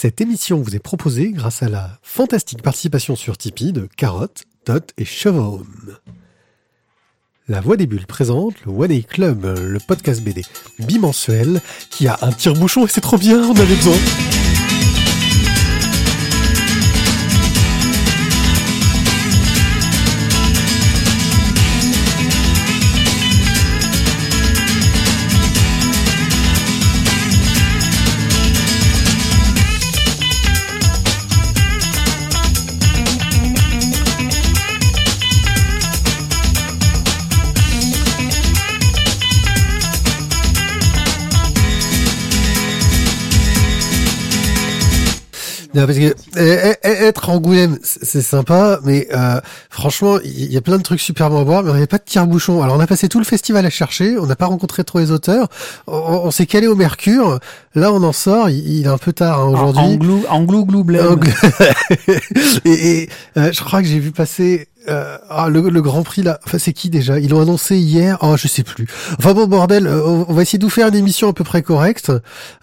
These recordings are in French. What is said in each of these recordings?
Cette émission vous est proposée grâce à la fantastique participation sur Tipeee de Carotte, Tot et Chevron. La Voix des Bulles présente le One Day Club, le podcast BD bimensuel qui a un tire-bouchon et c'est trop bien, on avait besoin. Non, parce que eh, eh, être Angoulême, c'est sympa, mais euh, franchement, il y a plein de trucs super bons à voir, mais il n'y avait pas de tire-bouchon. Alors on a passé tout le festival à chercher, on n'a pas rencontré trop les auteurs, on, on s'est calé au Mercure. Là, on en sort, il, il est un peu tard hein, aujourd'hui. Anglou, anglou, glou, et et, euh, je crois que j'ai vu passer euh, ah, le, le Grand Prix là. Enfin, c'est qui déjà? Ils l'ont annoncé hier? Oh, je sais plus. Enfin bon, bordel. euh, on, va essayer de vous faire une émission à peu près correcte.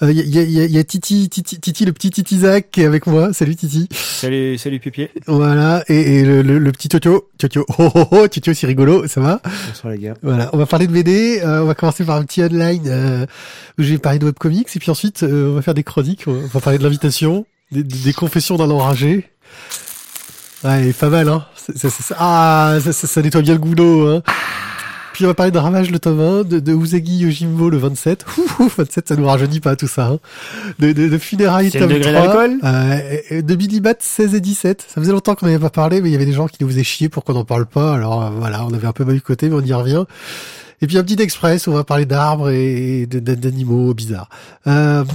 Il y, a, y, a, y a- y a Titi, Titi, Titi, le petit Titi Zach qui est avec moi. Salut Titi. Salut, salut Pipier. Voilà. Et, et le, le, le petit Totio. Totio. Oh oh oh. Totio, c'est rigolo. Ça va? Bonsoir les gars. Voilà. On va parler de BD. euh, on va commencer par un petit headline euh, où je vais parler de webcomics et puis ensuite euh, on va faire des chroniques. On va parler de l'invitation, des, des confessions d'un enragé. Ouais, il est pas mal, hein. C'est- c'est- ah, ça, ça, ça nettoie bien le goulot, hein. Puis on va parler de Ravage le tome 1, de, de Usagi Yojimbo le 27. Ouh, ouh, 27, ça nous rajeunit pas tout ça. Hein. De, de, de Funérailles tome degré 3. d'alcool? Euh, de Billy Bat 16 et 17. Ça faisait longtemps qu'on n'avait pas parlé, mais il y avait des gens qui nous faisaient chier pour qu'on n'en parle pas. Alors euh, voilà, on avait un peu mal du côté, mais on y revient. Et puis un petit express, on va parler d'arbres et d'animaux bizarres. Euh,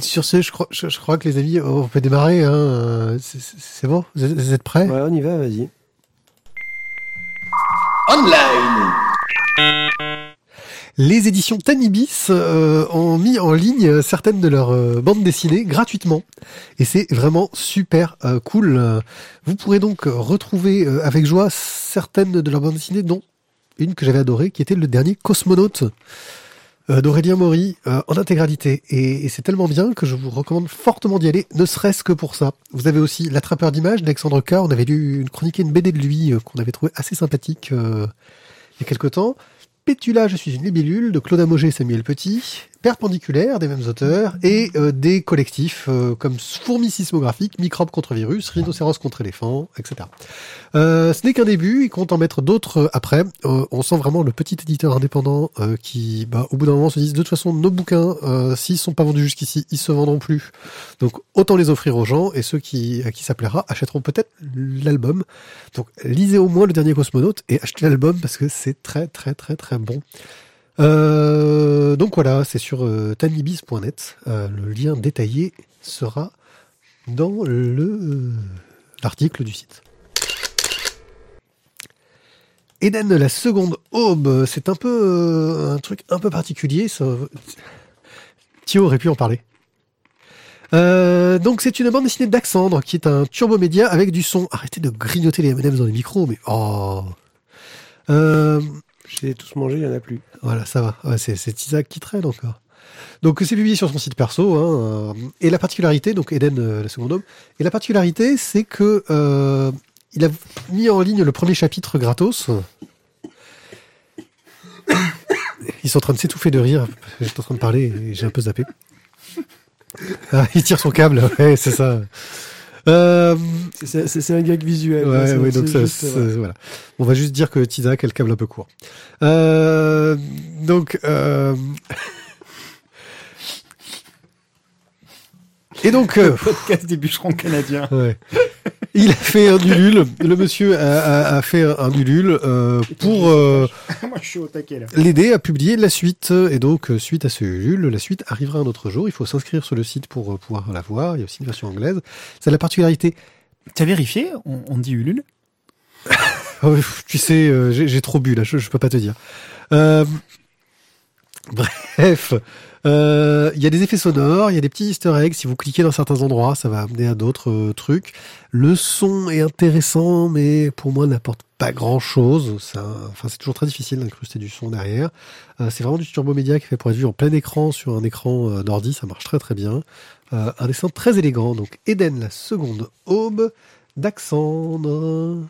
sur ce, je crois, je, je crois que les amis, on peut démarrer. Hein. C'est- bon? Vous êtes, vous êtes prêts? Ouais, on y va, vas-y. Les éditions Tanibis euh, ont mis en ligne certaines de leurs euh, bandes dessinées gratuitement. Et c'est vraiment super euh, cool. Vous pourrez donc retrouver euh, avec joie certaines de leurs bandes dessinées, dont une que j'avais adorée, qui était le dernier Cosmonaute euh, d'Aurélien Maury euh, en intégralité. Et, c'est tellement bien que je vous recommande fortement d'y aller, ne serait-ce que pour ça. Vous avez aussi L'attrapeur d'images d'Alexandre K. On avait lu une chronique et une BD de lui euh, qu'on avait trouvé assez sympathique euh, il y a quelque temps. Pétula, je suis une libellule de Claude Amogé et Samuel Petit, Perpendiculaire des mêmes auteurs et euh, des collectifs euh, comme Fourmis sismographiques, Microbes contre virus, Rhinocéros contre éléphant, etc. Euh, ce n'est qu'un début, il compte en mettre d'autres euh, après. On sent vraiment le petit éditeur indépendant qui, bah, au bout d'un moment, se dit de toute façon, nos bouquins, s'ils sont pas vendus jusqu'ici, ils se vendront plus. Donc autant les offrir aux gens et ceux qui, à qui ça plaira achèteront peut-être l'album. Donc lisez au moins le dernier Cosmonaute et achetez l'album parce que c'est très très très très bon. Euh, donc voilà, c'est sur euh, tanibis.net. Euh, le lien détaillé sera dans le l'article du site. Eden, la seconde aube, c'est un peu euh, un truc un peu particulier. Ça... Thio aurait pu en parler. Euh, donc c'est une bande dessinée d'Axandre qui est un turbo média avec du son. Arrêtez de grignoter les M&M's dans les micros, mais oh. Je les ai tous mangés, il y en a plus. voilà, ça va. C'est Isaac qui traîne encore. Donc c'est publié sur son site perso. Hein, euh, et la particularité, donc Eden, euh, la seconde homme, et la particularité, c'est que euh, il a mis en ligne le premier chapitre gratos. Ils sont en train de s'étouffer de rire. J'étais en train de parler et j'ai un peu zappé. Ah, il tire son câble, ouais, c'est ça. Euh, C'est- un gag visuel. Ouais, c'est- ouais, donc ça, juste, c'est- voilà. On va juste dire que Tizak a le câble un peu court. Euh, donc, euh... et donc, euh, Podcast des bûcherons canadiens. ouais. Il a fait un ulule. Le monsieur a, a- a fait un ulule euh, pour euh, Moi je suis au taquet là. l'aider à publier la suite. Et donc, euh, suite à ce ulule, la suite arrivera un autre jour. Il faut s'inscrire sur le site pour pouvoir la voir. Il y a aussi une version anglaise. C'est la particularité T'as vérifié? On, on dit Ulule? Ah tu sais, j'ai j'ai trop bu là, je, je peux pas te dire. Euh, bref, euh, il y a des effets sonores, il y a des petits easter eggs. Si vous cliquez dans certains endroits, ça va amener à d'autres euh, trucs. Le son est intéressant, mais pour moi n'apporte pas grand chose. Ça, enfin, c'est toujours très difficile d'incruster du son derrière. Euh, c'est vraiment du turbo média qui fait pour être vu en plein écran sur un écran euh, d'ordi, ça marche très très bien. Un dessin très élégant. Donc Eden, la seconde aube d'Axandre.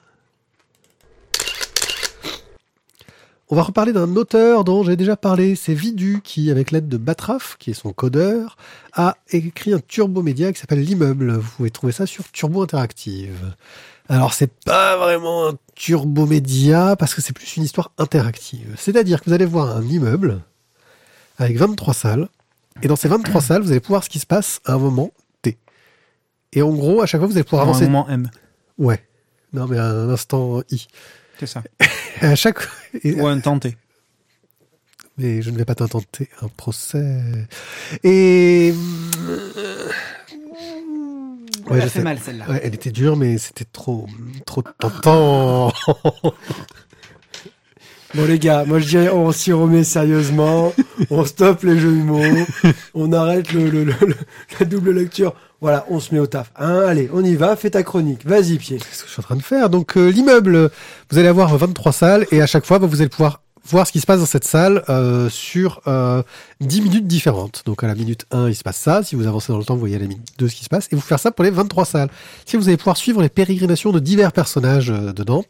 On va reparler d'un auteur dont j'ai déjà parlé, c'est Vidu, qui, avec l'aide de Batraf, qui est son codeur, a écrit un turbo média qui s'appelle L'immeuble. Vous pouvez trouver ça sur Turbo Interactive. Alors, c'est pas vraiment un turbo média parce que c'est plus une histoire interactive. C'est-à-dire que vous allez voir un immeuble avec 23 salles. Et dans ces 23 salles, vous allez pouvoir ce qui se passe à un moment T. Et en gros, à chaque fois, vous allez pouvoir À un avancer. moment M. Ouais. Non, mais à un instant I. C'est ça. À chaque. Et- Ou un tenté. mais je ne vais pas t'intenter un procès. Et. Ouais, je sais. mal celle-là. Ouais, elle était dure, mais c'était trop, trop tentant. Bon les gars, moi je dirais on s'y remet sérieusement, on stoppe les jeux de mots, on arrête le, le- le- le- la double lecture. Voilà, on se met au taf. Hein, allez, on y va, fais ta chronique. Vas-y, pied. C'est ce que je suis en train de faire. Donc, euh, l'immeuble, vous allez avoir 23 salles et à chaque fois, bah, vous allez pouvoir voir ce qui se passe dans cette salle euh, sur euh, 10 minutes différentes. Donc, à la minute 1, il se passe ça. Si vous avancez dans le temps, vous voyez à la minute 2 ce qui se passe. Et vous faire ça pour les 23 salles. Si vous allez pouvoir suivre les pérégrinations de divers personnages euh, dedans.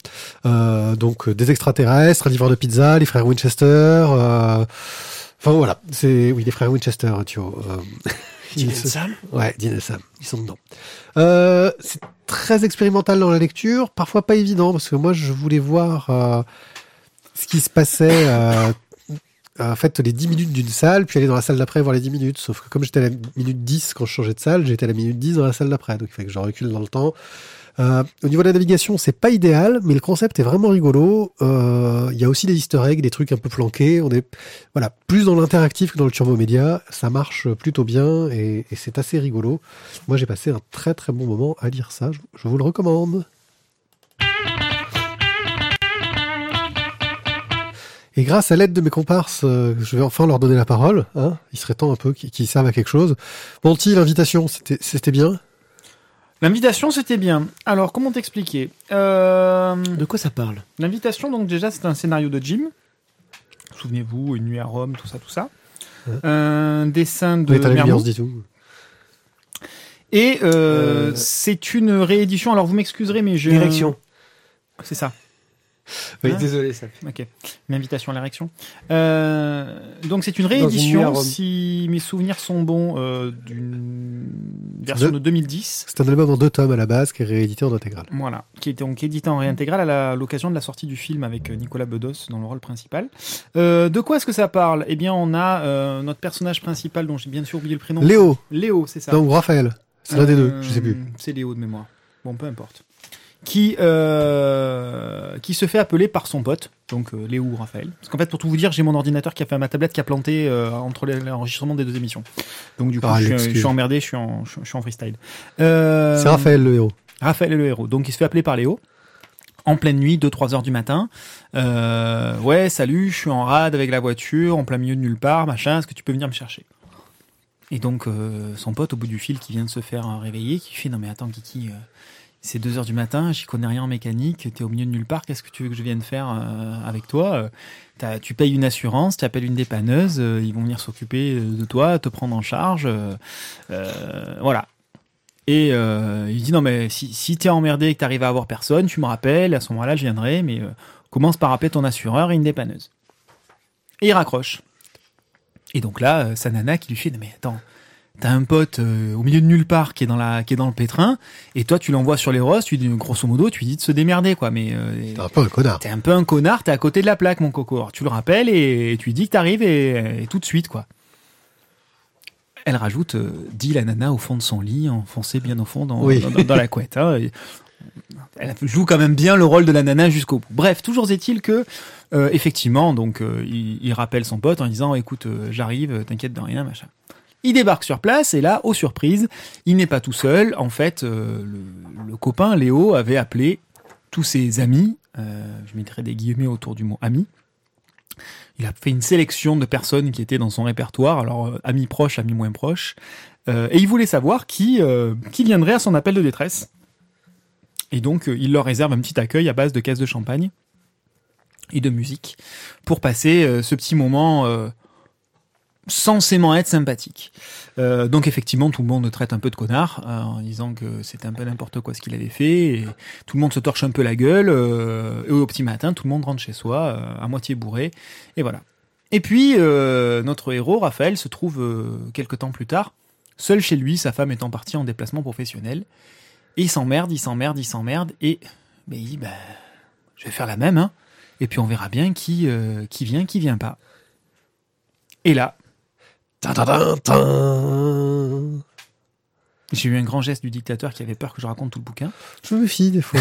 Euh, donc, euh, des extraterrestres, un livreur de pizza, les frères Winchester. euh, Enfin, voilà. C'est, oui, les frères Winchester, tu vois. ils se- Ouais, Dean et Sam, ils sont dedans. Euh, c'est très expérimental dans la lecture, parfois pas évident, parce que moi je voulais voir euh, ce qui se passait, euh, en fait, les 10 minutes d'une salle, puis aller dans la salle d'après voir les 10 minutes. Sauf que comme j'étais à la minute 10 quand je changeais de salle, j'étais à la minute 10 dans la salle d'après, donc il fait que je recule dans le temps. Euh, au niveau de la navigation, c'est pas idéal, mais le concept est vraiment rigolo. Euh, Il y a aussi des easter eggs, des trucs un peu planqués. On est voilà plus dans l'interactif que dans le turbo média. Ça marche plutôt bien et, c'est assez rigolo. Moi, j'ai passé un très très bon moment à lire ça. Je, vous le recommande. Et grâce à l'aide de mes comparses, euh, je vais enfin leur donner la parole. Hein. Il serait temps un peu qu'ils servent à quelque chose. Monty, l'invitation, c'était bien. L'invitation, c'était bien. Alors, comment t'expliquer euh, De quoi ça parle? L'invitation, donc déjà, c'est un scénario de Jim. Souvenez-vous, Une nuit à Rome, tout ça, tout ça. Ouais. Un dessin de tout. Et euh, Euh, c'est une réédition. Alors, vous m'excuserez, mais j'ai... un- L'érection. C'est ça. Oui, Hein désolé, ça. Ok. Une invitation à l'érection. Euh, donc c'est une réédition, si mes souvenirs sont bons, euh, d'une version De- de 2010. C'est un album en deux tomes à la base qui est réédité en intégrale. Voilà, qui est donc édité en réintégrale à l'occasion de la sortie du film avec euh, Nicolas Bedos dans le rôle principal. Euh, de quoi est-ce que ça parle? Eh bien, on a notre personnage principal, dont j'ai bien sûr oublié le prénom. Léo, Léo, c'est ça. ou Raphaël. C'est l'un des deux, je sais plus. C'est Léo de mémoire. Bon, peu importe. Qui, euh, qui se fait appeler par son pote, donc euh, Léo ou Raphaël. Parce qu'en fait, pour tout vous dire, j'ai mon ordinateur qui a fait ma tablette qui a planté euh, entre l'enregistrement des deux émissions. Donc du coup, Ah, je, suis, l'excuse. je suis emmerdé, je suis en, je, je suis en freestyle. Euh, C'est Raphaël le héros. Raphaël est le héros. Donc il se fait appeler par Léo. En pleine nuit, 2-3 heures du matin. Euh, ouais, salut, je suis en rade avec la voiture, en plein milieu de nulle part, machin, est-ce que tu peux venir me chercher? Et donc euh, son pote au bout du fil qui vient de se faire réveiller, qui fait non mais attends Kiki, euh, c'est 2 heures du matin, j'y connais rien en mécanique, t'es au milieu de nulle part, qu'est-ce que tu veux que je vienne faire euh, avec toi Euh, Tu payes une assurance, tu appelles une dépanneuse, euh, ils vont venir s'occuper de toi, te prendre en charge. voilà. Et il dit non mais si, si t'es emmerdé et que t'arrives à avoir personne, tu me rappelles, à ce moment-là je viendrai, mais commence par appeler ton assureur et une dépanneuse. Et il raccroche. Et donc là, sa nana qui lui fait non mais attends, t'as un pote euh, au milieu de nulle part qui est dans la qui est dans le pétrin, et toi tu l'envoies sur les rosses, tu dis grosso modo tu dis de se démerder quoi, mais euh, T'es un peu un connard. T'es un peu un connard, t'es à côté de la plaque, mon coco. Alors, tu le rappelles et, tu lui dis que t'arrives et, et tout de suite, quoi. Elle rajoute, euh, dit la nana au fond de son lit, enfoncée bien au fond dans, Oui. dans, dans- dans la couette. hein. Et Elle joue quand même bien le rôle de la nana jusqu'au bout. Bref, toujours est-il que, effectivement, donc, il, il rappelle son pote en disant, écoute, j'arrive, t'inquiète de rien, machin. Il débarque sur place et là, aux surprises, il n'est pas tout seul. En fait, euh, le, copain Léo avait appelé tous ses amis. euh, je mettrai des guillemets autour du mot ami. Il a fait une sélection de personnes qui étaient dans son répertoire, alors euh, amis proches, amis moins proches, et il voulait savoir qui, qui viendrait à son appel de détresse. Et donc, il leur réserve un petit accueil à base de caisses de champagne et de musique pour passer ce petit moment censément être sympathique. Euh, donc effectivement, tout le monde traite un peu de connard euh, en disant que c'était un peu n'importe quoi ce qu'il avait fait. Tout le monde se torche un peu la gueule. Euh, et au petit matin, tout le monde rentre chez soi à moitié bourré. Et voilà. Et puis notre héros Raphaël se trouve quelque temps plus tard seul chez lui, sa femme étant partie en déplacement professionnel. Et il s'emmerde, il s'emmerde, il s'emmerde. Et ben, il dit bah, je vais faire la même. Hein. Et puis on verra bien qui qui vient, qui vient pas. Et là. J'ai eu un grand geste du dictateur qui avait peur que je raconte tout le bouquin. Je me méfie des fois.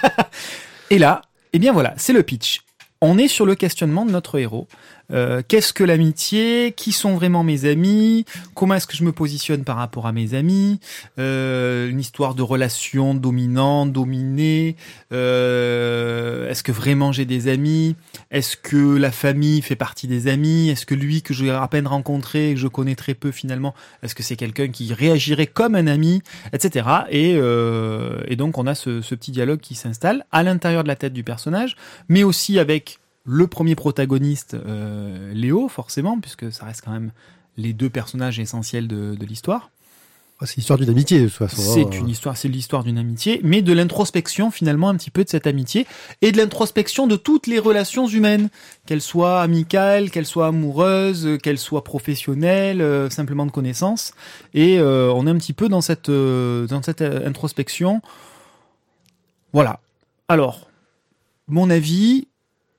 Et là, eh bien voilà, c'est le pitch. On est sur le questionnement de notre héros. Euh, Qu'est-ce que l'amitié? Qui sont vraiment mes amis? Comment est-ce que je me positionne par rapport à mes amis? Euh, Une histoire de relation dominante, dominée. Euh, est-ce que vraiment j'ai des amis? Est-ce que la famille fait partie des amis? Est-ce que lui que j'ai à peine rencontré, que je connais très peu finalement, est-ce que c'est quelqu'un qui réagirait comme un ami, etc. Et, et donc on a ce petit dialogue qui s'installe à l'intérieur de la tête du personnage, mais aussi avec le premier protagoniste, euh, Léo, forcément, puisque ça reste quand même les deux personnages essentiels de, de l'histoire. Ah, c'est l'histoire d'une amitié, de toute façon. C'est hein. une histoire, c'est l'histoire d'une amitié, mais de l'introspection finalement un petit peu de cette amitié et de l'introspection de toutes les relations humaines, qu'elles soient amicales, qu'elles soient amoureuses, qu'elles soient professionnelles, euh, simplement de connaissances. Et euh, on est un petit peu dans cette euh, dans cette introspection. Voilà. Alors, mon avis,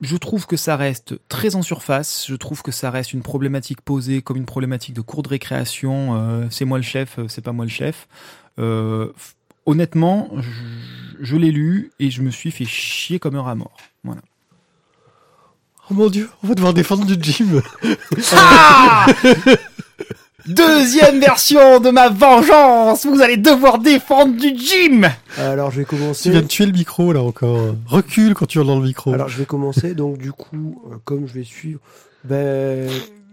je trouve que ça reste très en surface. Je trouve que ça reste une problématique posée comme une problématique de cours de récréation. euh, c'est moi le chef, euh, c'est pas moi le chef. Euh, honnêtement, je, je l'ai lu et je me suis fait chier comme un rat mort. Voilà. Oh mon dieu, on va devoir défendre du gym. Deuxième version de ma vengeance. Vous allez devoir défendre du gym. Alors je vais Tu commencer. viens de tuer le micro là encore. Recule quand tu dans le micro. Alors je vais commencer. Donc du coup, euh, comme je vais suivre, ben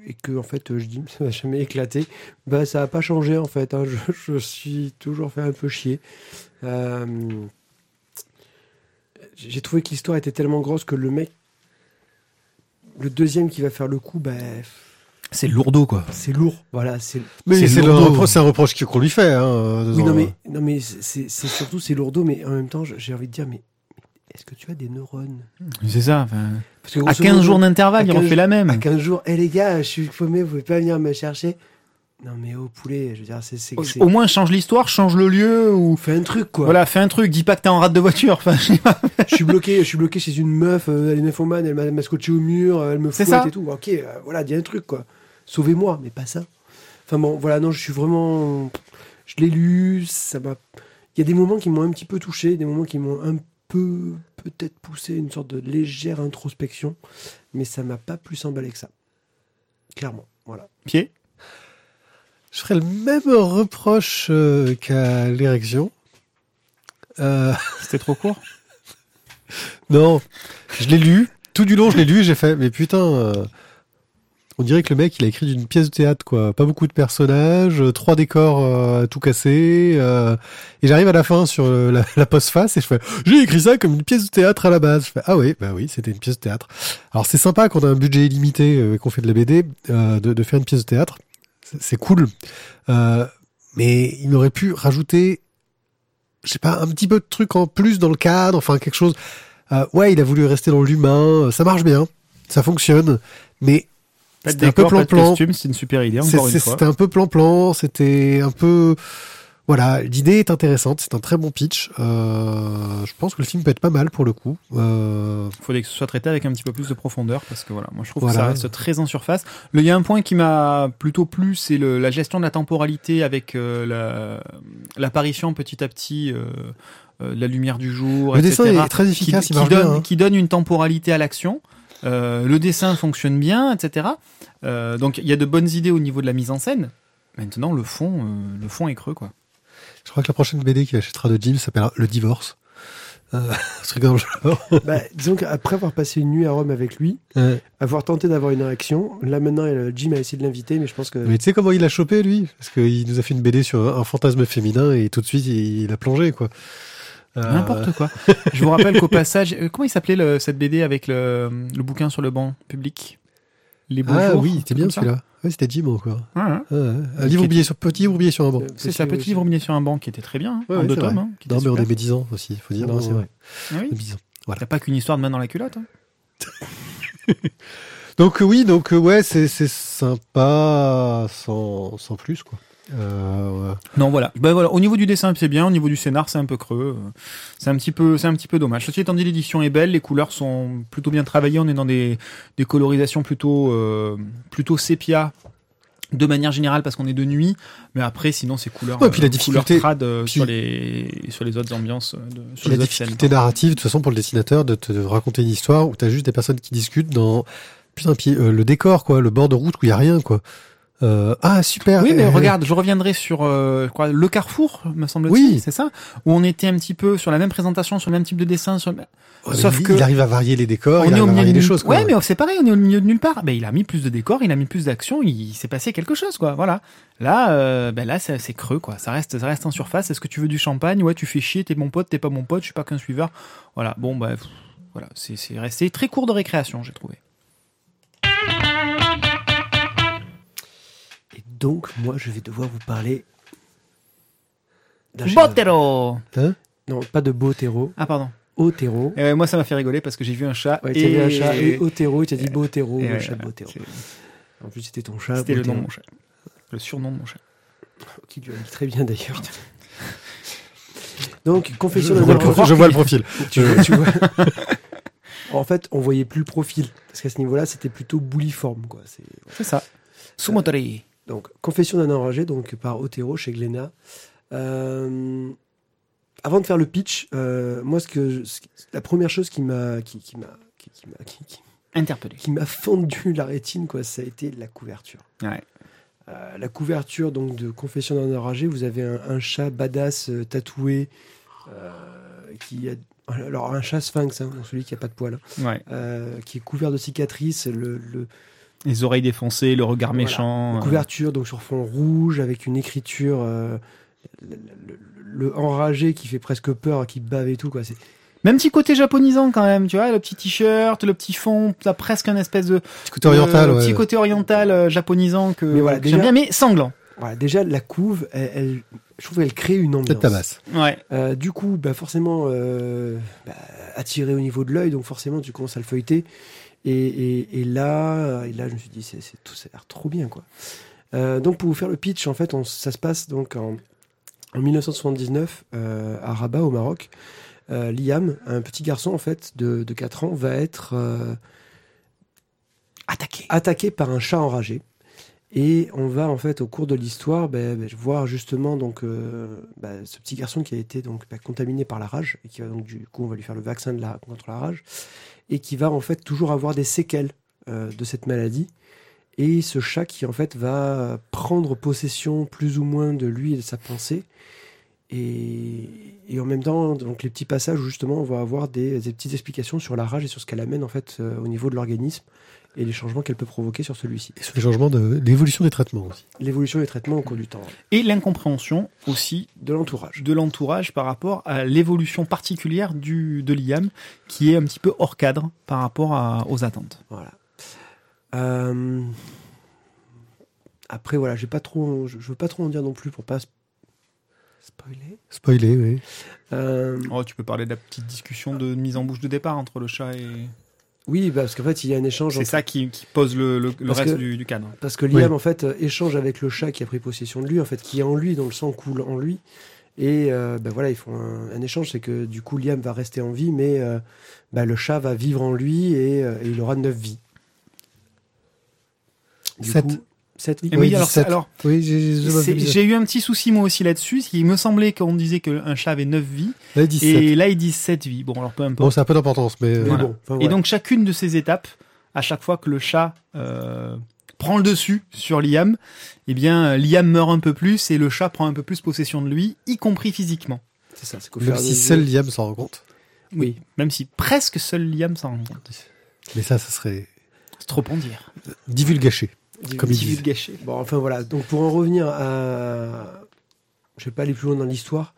et que en fait euh, je dis ça va jamais éclater, ben ça a pas changé en fait. hein. Je, je suis toujours fait un peu chier. Euh, J'ai trouvé que l'histoire était tellement grosse que le mec, le deuxième qui va faire le coup, ben C'est lourdeau quoi. c'est lourd. Voilà, c'est. mais c'est c'est le lourdeau. reproche, c'est un reproche qu'on lui fait. Hein, Oui, dans- non mais non mais c'est c'est surtout c'est lourdeau, mais en même temps j'ai envie de dire mais, est-ce que tu as des neurones? C'est ça. Parce que à grosso 15 modo, jours d'intervalle, il 15 refait la même. À 15 jours, hé les gars, je suis paumé, vous pouvez pas venir me chercher Non mais au poulet, je veux dire, c'est. c'est- Au, c'est- au moins change l'histoire, change le lieu ou Fais un truc quoi. voilà, fais un truc. Dis pas que t'es en rate de voiture. Enfin, je sais pas. je suis bloqué, je suis bloqué chez une meuf, euh, elle est nymphomane, elle m'a- elle m'a scotché au mur, euh, elle me ça. et tout. Ok, euh, voilà, dis un truc quoi. Sauvez-moi, mais pas ça. Enfin bon, voilà, non, je suis vraiment. Je l'ai lu, ça m'a. Il y a des moments qui m'ont un petit peu touché, des moments qui m'ont un peu peut-être poussé une sorte de légère introspection, mais ça m'a pas plus emballé que ça. Clairement, voilà. Pied? Je ferais le même reproche euh, qu'à l'érection. Euh, C'était trop court? non, je l'ai lu. Tout du long, je l'ai lu et j'ai fait, mais putain, euh, on dirait que le mec, il a écrit d'une pièce de théâtre, quoi. Pas beaucoup de personnages, euh, trois décors euh, tout cassés. euh, et j'arrive à la fin sur la, la postface et je fais, j'ai écrit ça comme une pièce de théâtre à la base. Je fais, ah oui, bah oui, c'était une pièce de théâtre. Alors c'est sympa quand on a un budget illimité et qu'on fait de la BD, de, faire une pièce de théâtre. C'est- cool. Mais il aurait pu rajouter, je sais pas, un petit peu de truc en plus dans le cadre, enfin quelque chose. Ouais, il a voulu rester dans l'humain, ça marche bien, ça fonctionne, mais Pas de C'était un peu décor, pas de plan-plan. costume, c'est une super idée, encore une fois. c'était un peu plan-plan, c'était un peu... Voilà, l'idée est intéressante, c'est un très bon pitch. Euh, je pense que le film peut être pas mal pour le coup. Euh, Il faudrait que ce soit traité avec un petit peu plus de profondeur parce que voilà, moi je trouve Voilà. que ça reste très en surface. Il y a un point qui m'a plutôt plu, c'est la gestion de la temporalité avec euh, la- l'apparition petit à petit euh, euh, de la lumière du jour, le etc. dessin est très qui, efficace, il qui donne, bien. hein. qui donne une temporalité à l'action. Euh, le dessin fonctionne bien, etc. Euh, donc il y a de bonnes idées au niveau de la mise en scène. Maintenant, le fond, euh, le fond est creux, quoi. Je crois que la prochaine BD qu'il achètera de Jim s'appellera Le Divorce. Euh, ce truc dans le genre. bah, disons qu'après avoir passé une nuit à Rome avec lui, Ouais. avoir tenté d'avoir une érection, là maintenant Jim a essayé de l'inviter, mais je pense que. Mais tu sais comment il a chopé lui? Parce qu'il nous a fait une BD sur un, un fantasme féminin et tout de suite il, il a plongé quoi. Euh, N'importe quoi. Je vous rappelle qu'au passage, euh, comment il s'appelait le- cette BD avec le, le bouquin sur le banc public? Les beaux Ah jours, oui, c'était bien celui-là. Ouais, c'était. Ouais, ouais. Ouais, ouais. Un livre oublié sur petit livre oublié sur un banc. C'est ça, petit livre oublié sur un banc qui était très bien, hein, Ouais, en deux tomes. hein, qui Non, mais on super. est médisant aussi, il faut dire. Non, Non, c'est vrai. Ah oui. Voilà. T'as pas qu'une histoire de main dans la culotte hein Donc euh, oui, donc ouais, c'est c'est sympa sans, sans plus quoi. Euh. Non, voilà. Ben voilà. Au niveau du dessin, c'est bien. Au niveau du scénar, c'est un peu creux. C'est un petit peu, c'est un petit peu dommage. Ceci étant dit, l'édition est belle. Les couleurs sont plutôt bien travaillées. On est dans des, des colorisations plutôt, euh, plutôt sépia. De manière générale, parce qu'on est de nuit, mais après, sinon, c'est couleurs, Ouais, puis la euh, difficulté- trad, euh, puis- sur les, sur les autres ambiances, de, sur la les scènes. difficulté narrative, de toute façon, pour le dessinateur, de te raconter une histoire où t'as juste des personnes qui discutent dans putain puis le décor quoi, le bord de route où il y a rien quoi. Euh, ah super. Oui, mais regarde, je reviendrai sur euh, crois, le Carrefour, me semble-t-il, Oui. c'est ça? Où on était un petit peu sur la même présentation, sur le même type de dessin. Sur... ouais, sauf il, que- il arrive à varier les décors, on il est à varier de les choses quoi. Ouais, mais c'est pareil, on est au milieu de nulle part. Ben, il a mis plus de décors, il a mis plus d'action, il s'est passé quelque chose, quoi. Voilà. Là, euh, ben là, c'est creux, quoi. Ça reste, ça reste en surface. Est-ce que tu veux du champagne? Ouais, tu fais chier, t'es mon pote, t'es pas mon pote, je suis pas qu'un suiveur. Voilà. Bon, bah, pff, voilà. C'est c'est resté très court de récréation, j'ai trouvé. Donc, moi, je vais devoir vous parler d'un chat. Botero Non, pas de Botero, Ah, pardon. Otero. Et ouais, moi, ça m'a fait rigoler parce que j'ai vu un chat. Ouais, et... tu as vu un chat et Otero, tu as dit Botero, et le ouais, chat voilà, Botero. c'est- En plus, c'était ton chat. C'était le nom Botero, de mon chat. Le surnom de mon chat. Qui lui a dit très bien d'ailleurs. Donc, confession je d'un vois le profil, je vois le profil. tu vois, tu vois. en fait, on voyait plus le profil. Parce qu'à ce niveau-là, c'était plutôt bouliforme. Quoi. C'est- C'est ça. Sumotori. Donc, Confession d'un enragé, donc par Otero chez Glénat. Euh, avant de faire le pitch, euh, moi, ce que, ce- la première chose qui m'a, qui, qui m'a, qui, qui m'a, qui- qui- Interpellé. qui m'a fendu la rétine, quoi, ça a été la couverture. Ouais. Euh, la couverture donc de Confession d'un enragé, vous avez un, un chat badass tatoué, qui a, alors un chat sphinx, hein, celui qui a pas de poils, hein, Ouais. qui est couvert de cicatrices, le, le- Les oreilles défoncées, le regard Voilà. méchant. Une euh, couverture donc sur fond rouge avec une écriture euh, le, le- le enragé qui fait presque peur, qui bave et tout quoi. C'est Même petit côté japonisant quand même, tu vois, le petit t-shirt, le petit fond, t'as presque un espèce de Petit côté oriental, euh, ouais. petit côté oriental euh, japonisant que, Mais voilà, que j'aime déjà- bien, mais sanglant. voilà déjà la couve, elle, elle- je trouve qu'elle crée une ambiance. tabasse. Ouais. Euh, du coup, bah forcément euh, bah, attiré au niveau de l'œil, donc forcément tu commences à le feuilleter. Et, et- et là, et là, je me suis dit, c'est, tout, ça a l'air trop bien, quoi. Euh, donc pour vous faire le pitch, en fait, on- ça se passe donc en, en 1979 euh, à Rabat, au Maroc. Euh, Liam, un petit garçon en fait de, de 4 ans, va être euh, Attaqué. attaqué par un chat enragé. Et on va en fait au cours de l'histoire ben, ben, voir justement donc euh, ben, ce petit garçon qui a été donc contaminé par la rage et qui va donc du coup on va lui faire le vaccin contre la rage et qui va en fait toujours avoir des séquelles euh, de cette maladie. Et ce chat qui en fait va prendre possession plus ou moins de lui et de sa pensée. Et, en même temps donc les petits passages où justement on va avoir des, des petites explications sur la rage et sur ce qu'elle amène en fait euh, au niveau de l'organisme et les changements qu'elle peut provoquer sur celui-ci. Et sur les changements de l'évolution des traitements aussi. L'évolution des traitements au cours du temps, Et l'incompréhension aussi de l'entourage. de l'entourage par rapport à l'évolution particulière du, de l'IAM qui est un petit peu hors cadre par rapport à- aux attentes. Voilà. Euh, Après, voilà, j'ai pas trop, je je veux pas trop en dire non plus pour pas sp- spoiler. Spoilé, oui. Euh, Oh, tu peux parler de la petite discussion de mise en bouche de départ entre le chat et. Oui, bah, parce qu'en fait, il y a un échange. C'est entre- ça qui, qui pose le, le- le reste que- du, du cadre. Parce que Liam, en fait, euh, échange avec le chat qui a pris possession de lui, en fait, qui est en lui, dont le sang coule en lui. Et euh, ben voilà, ils font un, un échange, c'est que du coup, Liam va rester en vie, mais euh, ben, le chat va vivre en lui et, euh, et il aura neuf vies. Du Sept. coup, vies. Et Oui, oui, alors, 17. alors Oui, j'ai- eu un petit souci moi aussi là-dessus. Il me semblait qu'on disait qu'un chat avait 9 vies. Là, 17. Et là, ils disent 7 vies. Bon, alors peu Bon, importe. c'est un peu d'importance, mais. bon, enfin, Et donc, chacune de ces étapes, à chaque fois que le chat euh, prend le dessus sur Liam, eh bien, Liam meurt un peu plus et le chat prend un peu plus possession de lui, y compris physiquement. c'est ça, c'est Même si seul Liam s'en rend compte. Oui. Même si presque seul Liam s'en rend compte. Mais ça, ça serait C'est trop en dire. divulgaché. Comme ils Petit disent. vue de gâché. Bon, enfin voilà. Donc pour en revenir à, je vais pas aller plus loin dans l'histoire.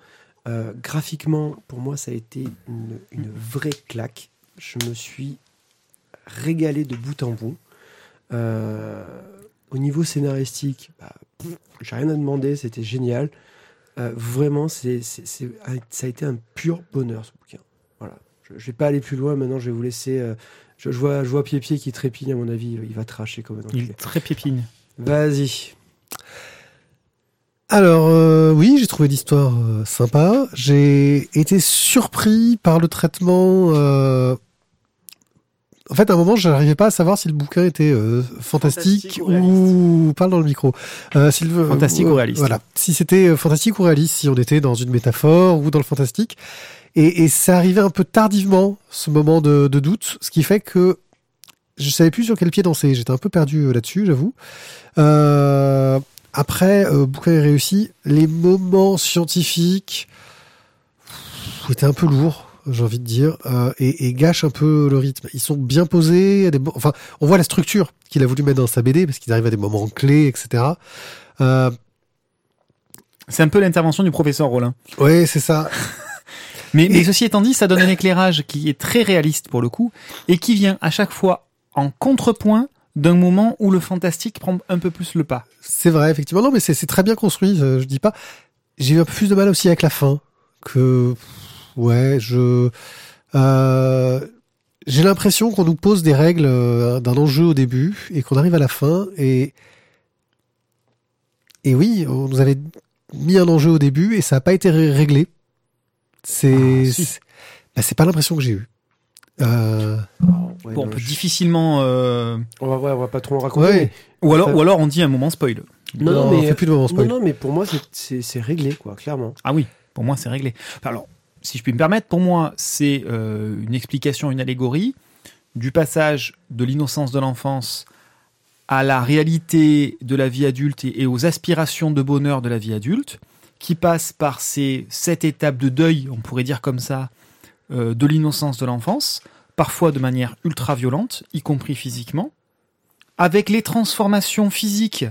Euh, graphiquement, pour moi, ça a été une, une vraie claque. Je me suis régalé de bout en bout. Euh, au niveau scénaristique, bah, j'ai rien à demander, c'était génial. Euh, vraiment, c'est- ça a été un pur bonheur ce bouquin. Voilà. Je, je vais pas aller plus loin. Maintenant, je vais vous laisser. euh, je, je vois, je vois Pied Pied qui trépigne. À mon avis, il va tracher comme un Il piépine. Vas-y. Alors euh, oui, j'ai trouvé l'histoire euh, sympa. J'ai été surpris par le traitement. euh, En fait, à un moment, je n'arrivais pas à savoir si le bouquin était euh, fantastique, Fantastique ou ou parle dans le micro. Euh, si le- Fantastique euh, ou réaliste. Voilà. Si c'était fantastique ou réaliste, si on était dans une métaphore ou dans le fantastique. Et, et ça arrivait un peu tardivement, ce moment de, de doute, ce qui fait que je savais plus sur quel pied danser. J'étais un peu perdu euh, là-dessus, j'avoue. Euh, après, euh, bouquin est réussi. Les moments scientifiques étaient un peu lourds, j'ai envie de dire, euh, et, et gâchent un peu le rythme. Ils sont bien posés. des Enfin, on voit la structure qu'il a voulu mettre dans sa BD parce qu'ils arrivent à des moments clés, etc. Euh, C'est un peu l'intervention du professeur Rollin. ouais, c'est ça. Mais, mais ceci étant dit, ça donne un éclairage qui est très réaliste pour le coup et qui vient à chaque fois en contrepoint d'un moment où le fantastique prend un peu plus le pas. C'est vrai, effectivement. Non, mais c'est très bien construit. Je dis pas. J'ai eu un peu plus de mal aussi avec la fin. Que ouais, je. Euh, j'ai l'impression qu'on nous pose des règles euh, d'un enjeu au début et qu'on arrive à la fin et et oui, on nous avait mis un enjeu au début et ça n'a pas été ré- réglé. C'est Ah, si. bah, c'est pas l'impression que j'ai eue. Euh, Ouais, Bon, on peut je- difficilement. euh, on va, ouais, on va pas trop en raconter. Ouais. mais- Ou alors, Ça- ou alors on dit un moment spoil. Non, non, on mais fait plus de non, spoil. non, mais pour moi, c'est- réglé, quoi, clairement. Ah oui, pour moi c'est réglé. Enfin, Alors, si je puis me permettre, pour moi c'est euh, une explication, une allégorie du passage de l'innocence de l'enfance à la réalité de la vie adulte et, et aux aspirations de bonheur de la vie adulte, qui passe par ces sept étapes de deuil, on pourrait dire comme ça, euh, de l'innocence de l'enfance, parfois de manière ultra violente, y compris physiquement, avec les transformations physiques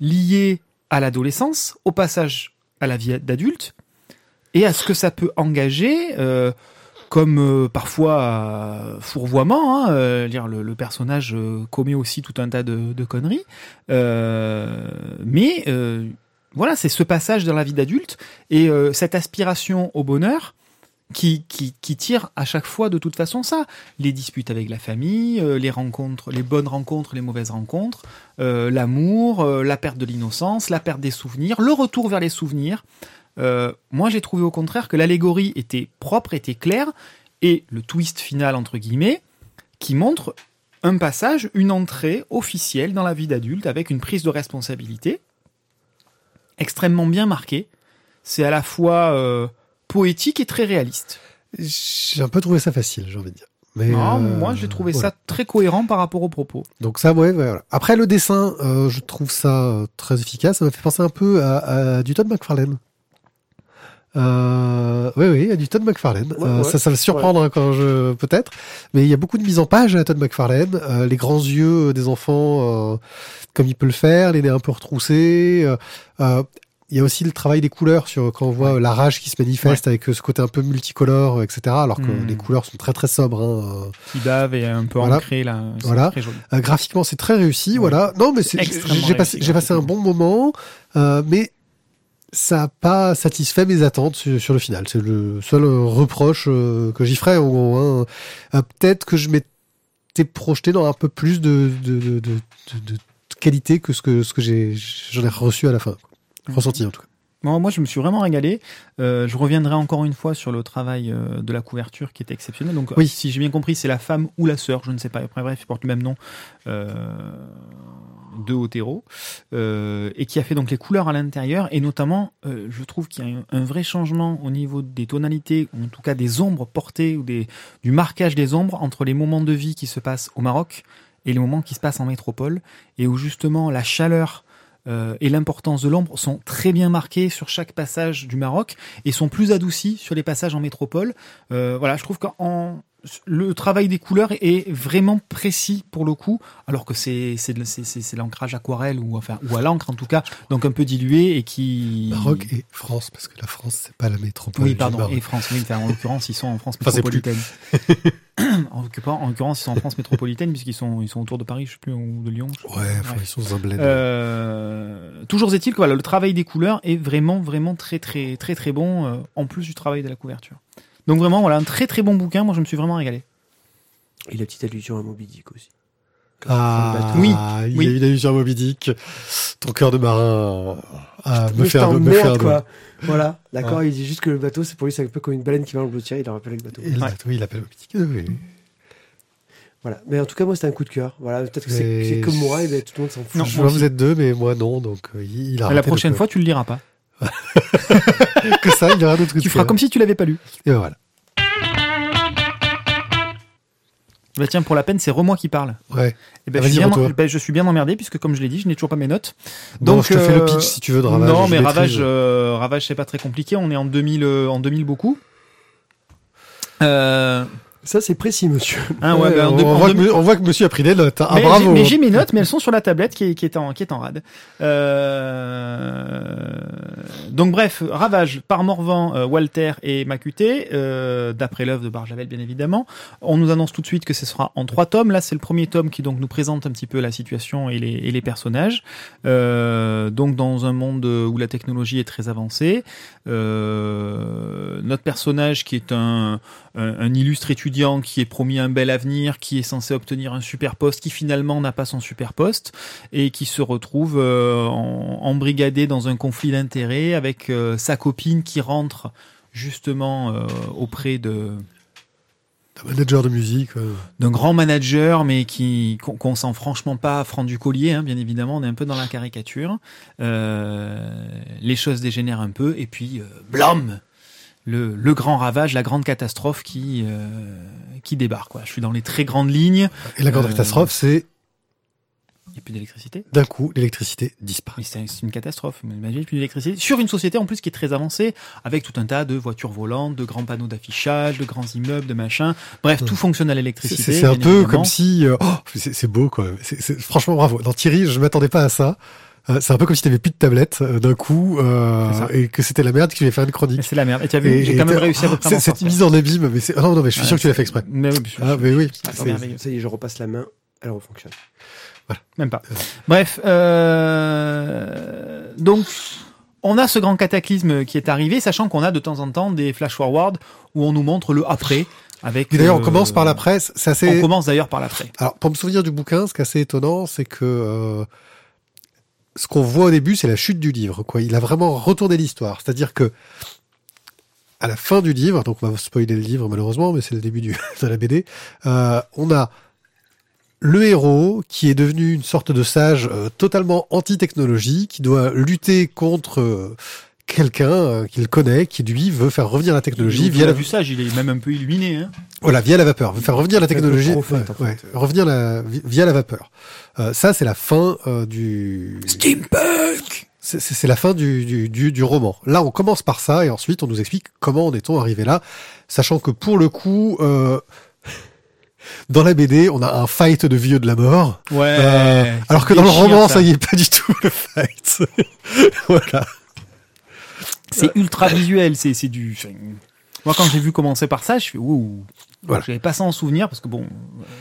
liées à l'adolescence, au passage à la vie d'adulte, et à ce que ça peut engager, euh, comme euh, parfois fourvoiement, hein, le, personnage commet aussi tout un tas de, de conneries, mais voilà, c'est ce passage dans la vie d'adulte et euh, cette aspiration au bonheur qui, qui, qui tire à chaque fois de toute façon ça. Les disputes avec la famille, euh, les rencontres, les bonnes rencontres, les mauvaises rencontres, euh, l'amour, la perte de l'innocence, la perte des souvenirs, le retour vers les souvenirs. Moi, j'ai trouvé au contraire que l'allégorie était propre, était claire, et le twist final, entre guillemets, qui montre un passage, une entrée officielle dans la vie d'adulte avec une prise de responsabilité extrêmement bien marquée. C'est à la fois euh, poétique et très réaliste. J'ai un peu trouvé ça facile, j'ai envie de dire. Mais, Non, euh, moi, j'ai trouvé voilà. ça très cohérent par rapport aux propos. Donc ça, ouais, voilà. Après le dessin, euh, je trouve ça très efficace. Ça m'a fait penser un peu à, à du Todd McFarlane. Euh, oui, oui, à du Todd McFarlane. Ouais, Euh, ouais. ça, ça va surprendre hein, quand je peut-être, mais il y a beaucoup de mise en page à Todd McFarlane. Euh, les grands yeux des enfants, euh, comme il peut le faire, les nez un peu retroussés. euh, euh, il y a aussi le travail des couleurs sur quand on voit la rage qui se manifeste avec euh, ce côté un peu multicolore, etc. Alors que Mm. les couleurs sont très très sobres. Hein. Qui bave et un peu Voilà. ancré là. Voilà. Très joli. Euh, graphiquement, c'est très réussi, Ouais. voilà. Non, mais j'ai passé, passé un bon moment, euh, mais ça n'a pas satisfait mes attentes sur, le final. C'est le seul euh, reproche euh, que j'y ferais. En gros, hein. Euh, Peut-être que je m'étais projeté dans un peu plus de, de, de, de, qualité que ce que ce que j'ai j'en ai reçu à la fin. Mhm. ressenti en tout cas. Moi, moi, je me suis vraiment régalé. Euh, je reviendrai encore une fois sur le travail euh, de la couverture qui est exceptionnel. Donc, Oui. si j'ai bien compris, c'est la femme ou la sœur, je ne sais pas. Après, bref, il porte le même nom euh, de Otero euh, et qui a fait donc les couleurs à l'intérieur. Et notamment, euh, je trouve qu'il y a un, un vrai changement au niveau des tonalités, ou en tout cas des ombres portées ou des, du marquage des ombres entre les moments de vie qui se passent au Maroc et les moments qui se passent en métropole, et où justement la chaleur euh, et l'importance de l'ombre sont très bien marqués sur chaque passage du Maroc et sont plus adoucis sur les passages en métropole. Euh, voilà, je trouve qu'en le travail des couleurs est vraiment précis pour le coup, alors que c'est c'est l'ancrage aquarelle ou enfin ou à l'encre en tout cas, donc un peu dilué et qui Maroc et France, parce que la France, c'est pas la métropole. oui pardon et France oui enfin, en l'occurrence ils sont en France métropolitaine. en l'occurrence en l'occurrence, ils sont en France métropolitaine puisqu'ils sont ils sont autour de Paris je sais plus ou de Lyon. Ouais, enfin, ils sont dans un bled. Euh, toujours est-il que voilà, le travail des couleurs est vraiment, vraiment très, très, très, très bon, euh, en plus du travail de la couverture. Donc vraiment, voilà, un très, très bon bouquin. Moi, je me suis vraiment régalé. Et la petite allusion à Moby Dick aussi. Ah, Oui, il oui. y a une allusion à Moby Dick. Ton cœur de marin à me faire, me faire quoi. Voilà, d'accord, il dit juste que le bateau, c'est pour lui, c'est un peu comme une baleine qui va dans le il le rappelle avec le bateau. Et le Ouais. bateau, il appelle Moby Dick. Oui. Voilà. Mais en tout cas, moi, c'était un coup de cœur. Voilà, peut-être que c'est comme moi, et tout le monde s'en fout. Non, Je vois, vous êtes deux, mais moi non, donc euh, il il a la prochaine me- fois, tu le liras pas. que ça, il y aura d'autres trucs. Tu feras comme si tu l'avais pas lu. Et ben voilà. Bah tiens, pour la peine, c'est Remoi qui parle. Ouais. Et ben, Ah, je, suis vas-y, bien, ben, je suis bien emmerdé puisque, comme je l'ai dit, je n'ai toujours pas mes notes. Donc, je te fais le euh, pitch si tu veux de Ravage. non, mais. Ravage, euh, Ravage, c'est pas très compliqué. On est en 2000, euh, en 2000 beaucoup. Euh, Ça, c'est précis, monsieur. ouais, Ouais, ben, en on, voit que, on voit que monsieur a pris des notes. hein. Ah, mais bravo. j'ai- mais j'ai mes notes, mais elles sont sur la tablette qui est, qui est en qui est en rade. Euh, Donc bref, Ravage par Morvan, euh, Walter et Macuté, euh, d'après l'œuvre de Barjavel bien évidemment. On nous annonce tout de suite que ce sera en trois tomes. Là, c'est le premier tome qui donc nous présente un petit peu la situation et les, et les personnages. Euh, donc dans un monde où la technologie est très avancée, euh, notre personnage qui est un, un, un illustre étudiant qui est promis un bel avenir, qui est censé obtenir un super poste, qui finalement n'a pas son super poste et qui se retrouve euh, en- embrigadé dans un conflit d'intérêts avec euh, sa copine qui rentre justement euh, auprès de Un manager de musique. d'un grand manager, mais qui qu'on sent franchement pas franc du collier, hein, bien évidemment, on est un peu dans la caricature. Les choses dégénèrent un peu, et puis blam, le, le grand ravage, la grande catastrophe qui euh, qui débarque. Quoi. Je suis dans les très grandes lignes. Et la grande Euh, catastrophe, c'est Il n'y a plus d'électricité. d'un coup, l'électricité disparaît. C'est une catastrophe. Imaginez plus d'électricité sur une société en plus qui est très avancée, avec tout un tas de voitures volantes, de grands panneaux d'affichage, de grands immeubles, de machins. Bref, tout fonctionne à l'électricité. c'est un peu évidemment. comme si. euh, oh, c'est beau, quoi. C'est- franchement, bravo. Dans Thierry, je m'attendais pas à ça. Euh, c'est un peu comme si t'avais plus de tablette euh, d'un coup euh, et que c'était la merde que tu devais faire une chronique. C'est la merde. Et tu as vu, j'ai quand même réussi à à C'est m'en cette mise en abîme, mais c'est. ah non, non, mais je suis Ouais, sûr que tu l'as fait exprès. Mais oui, je- Ah, mais oui. Ah. Ça y est, je repasse la main, elle refonctionne. Même pas. Bref, euh, donc on a ce grand cataclysme qui est arrivé, sachant qu'on a de temps en temps des flash forward où on nous montre le après. Avec. D'ailleurs, on euh, commence par la presse. C'est On assez. commence d'ailleurs par l'après. Alors, pour me souvenir du bouquin, ce qui est assez étonnant, c'est que euh, ce qu'on voit au début, c'est la chute du livre. Quoi. Il a vraiment retourné l'histoire. C'est-à-dire que à la fin du livre, donc on va spoiler le livre malheureusement, mais c'est le début de la BD, euh, on a le héros qui est devenu une sorte de sage euh, totalement anti-technologie, qui doit lutter contre euh, quelqu'un euh, qu'il connaît, qui lui veut faire revenir la technologie via la, vu sage, il est même un peu illuminé. Hein. voilà, via la vapeur, veut faire revenir la technologie, prophète, ouais, en fait. ouais, revenir la, vi- via la vapeur. Euh, ça, c'est la fin euh, du. Steampunk. C'est c'est- c'est la fin du, du, du, du roman. Là, on commence par ça et ensuite on nous explique comment en est-on arrivé là, sachant que pour le coup, euh, dans la BD, on a un fight de vieux de la mort, Ouais. Euh, alors que dans le roman, ça. y est pas du tout le fight. voilà. C'est ultra visuel. C'est c'est du. Moi, quand j'ai vu commencer par ça, je fais ouh. Voilà. J'avais pas ça en souvenir parce que bon,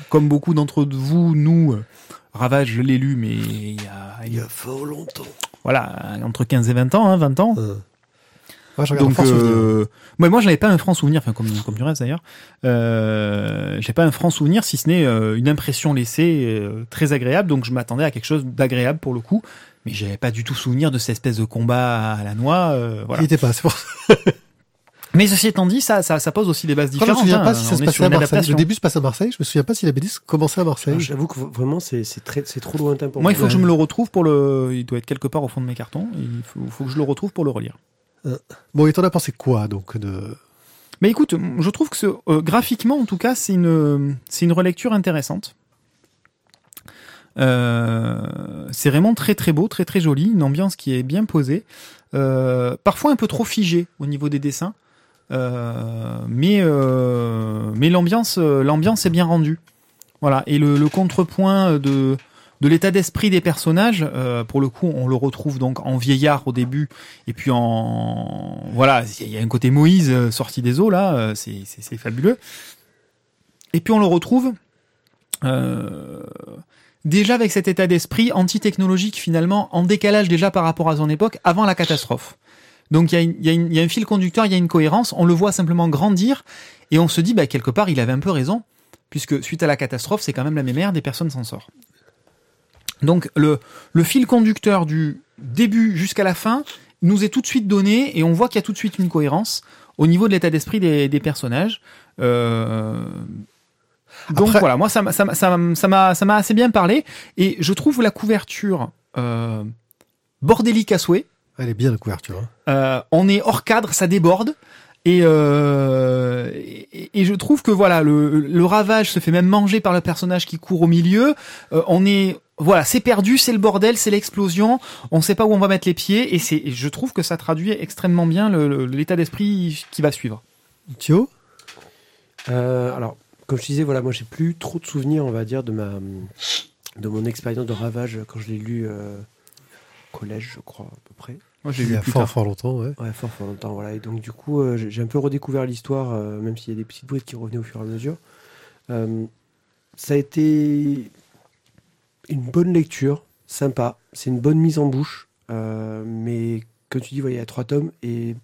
comme beaucoup d'entre vous, nous, euh, Ravage, je l'ai lu, mais il y a, il y a- fort longtemps. voilà, entre 15 et 20 ans, hein, 20 ans. Euh. Moi, je regarde Donc, euh, ouais, moi, je n'avais pas un franc souvenir, enfin comme comme du reste d'ailleurs. Euh, j'ai pas un franc souvenir, si ce n'est euh, une impression laissée euh, très agréable. Donc, je m'attendais à quelque chose d'agréable pour le coup, mais j'avais pas du tout souvenir de cette espèce de combat à la noix. euh, voilà. Il était pas. C'est pour Mais ceci étant dit, ça, ça, ça pose aussi des bases Moi, je me différentes. souviens hein. pas si ça se passait à Marseille. Le début se passe à Marseille. Je me souviens pas si la BD commençait à Marseille. J'avoue que vraiment, c'est c'est très, c'est trop lointain pour Moi, moi. il faut que je me le retrouve pour le. Il doit être quelque part au fond de mes cartons. Il faut, faut que je le retrouve pour le relire. Bon, et t'en as pensé quoi donc de Mais écoute, je trouve que ce, euh, graphiquement, en tout cas, c'est une, c'est une relecture intéressante. Euh, c'est vraiment très très beau, très très joli, une ambiance qui est bien posée, euh, parfois un peu trop figée au niveau des dessins. Euh, mais mais l'ambiance l'ambiance est bien rendue. Voilà. Et le, contrepoint de de l'état d'esprit des personnages, pour le coup, on le retrouve donc en vieillard au début, et puis en voilà, il y a un côté Moïse sorti des eaux là, c'est c'est fabuleux. Et puis on le retrouve déjà avec cet état d'esprit anti-technologique finalement, en décalage déjà par rapport à son époque, avant la catastrophe. Donc il y, a un fil conducteur, il y a une cohérence, on le voit simplement grandir, et on se dit, bah, quelque part, il avait un peu raison, puisque suite à la catastrophe, c'est quand même la merde, des personnes s'en sortent. Donc le, fil conducteur du début jusqu'à la fin nous est tout de suite donné, et on voit qu'il y a tout de suite une cohérence au niveau de l'état d'esprit des, des personnages. Euh, donc Après- voilà, moi ça m'a ça m'a- ça m'a ça m'a ça m'a assez bien parlé et je trouve la couverture euh, bordélique à souhait. Elle est bien la couverture. hein. Euh, on est hors cadre, ça déborde. Et, euh, et, et je trouve que voilà, le, le ravage se fait même manger par le personnage qui court au milieu. Euh, on est voilà, c'est perdu, c'est le bordel, c'est l'explosion. On sait pas où on va mettre les pieds et c'est, je trouve que ça traduit extrêmement bien l'état d'esprit qui va suivre. Thio? Euh, alors, comme je disais, voilà, moi j'ai plus trop de souvenirs, on va dire, de ma de mon expérience de Ravage quand je l'ai lu euh, au collège, je crois, à peu près. Moi, j'ai Il y lu a plus fort tard. fort longtemps, ouais. Ouais, fort, fort longtemps, voilà. Et donc, du coup, euh, j'ai un peu redécouvert l'histoire, euh, même s'il y a des petites brides qui revenaient au fur et à mesure. Euh, ça a été une bonne lecture, sympa. C'est une bonne mise en bouche. euh, mais comme tu dis, voilà, il y a trois tomes et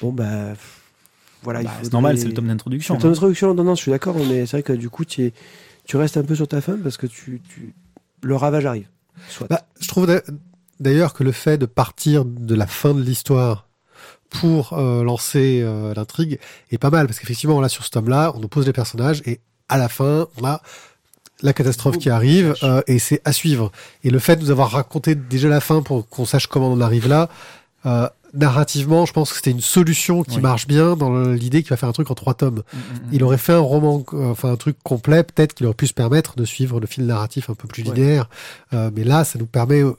bon, bah. Voilà, il Bah, c'est normal, c'est le tome d'introduction. c'est ton introduction, non, non, je suis d'accord, mais c'est vrai que du coup, tu, es- tu restes un peu sur ta fin parce que tu, tu- le ravage arrive. Soit. Bah, je trouve d'a- d'ailleurs que le fait de partir de la fin de l'histoire pour euh, lancer euh, l'intrigue est pas mal parce qu'effectivement là sur ce tome-là, on nous pose les personnages et à la fin, on a la catastrophe qui arrive euh, et c'est à suivre. Et le fait de nous avoir raconté déjà la fin pour qu'on sache comment on en arrive là, euh, narrativement, je pense que c'était une solution qui Oui. marche bien dans l'idée qu'il va faire un truc en trois tomes. Mm, mm, mm. Il aurait fait un roman, enfin un truc complet, peut-être qu'il aurait pu se permettre de suivre le fil narratif un peu plus Ouais. linéaire. Euh, mais là, ça nous permet euh,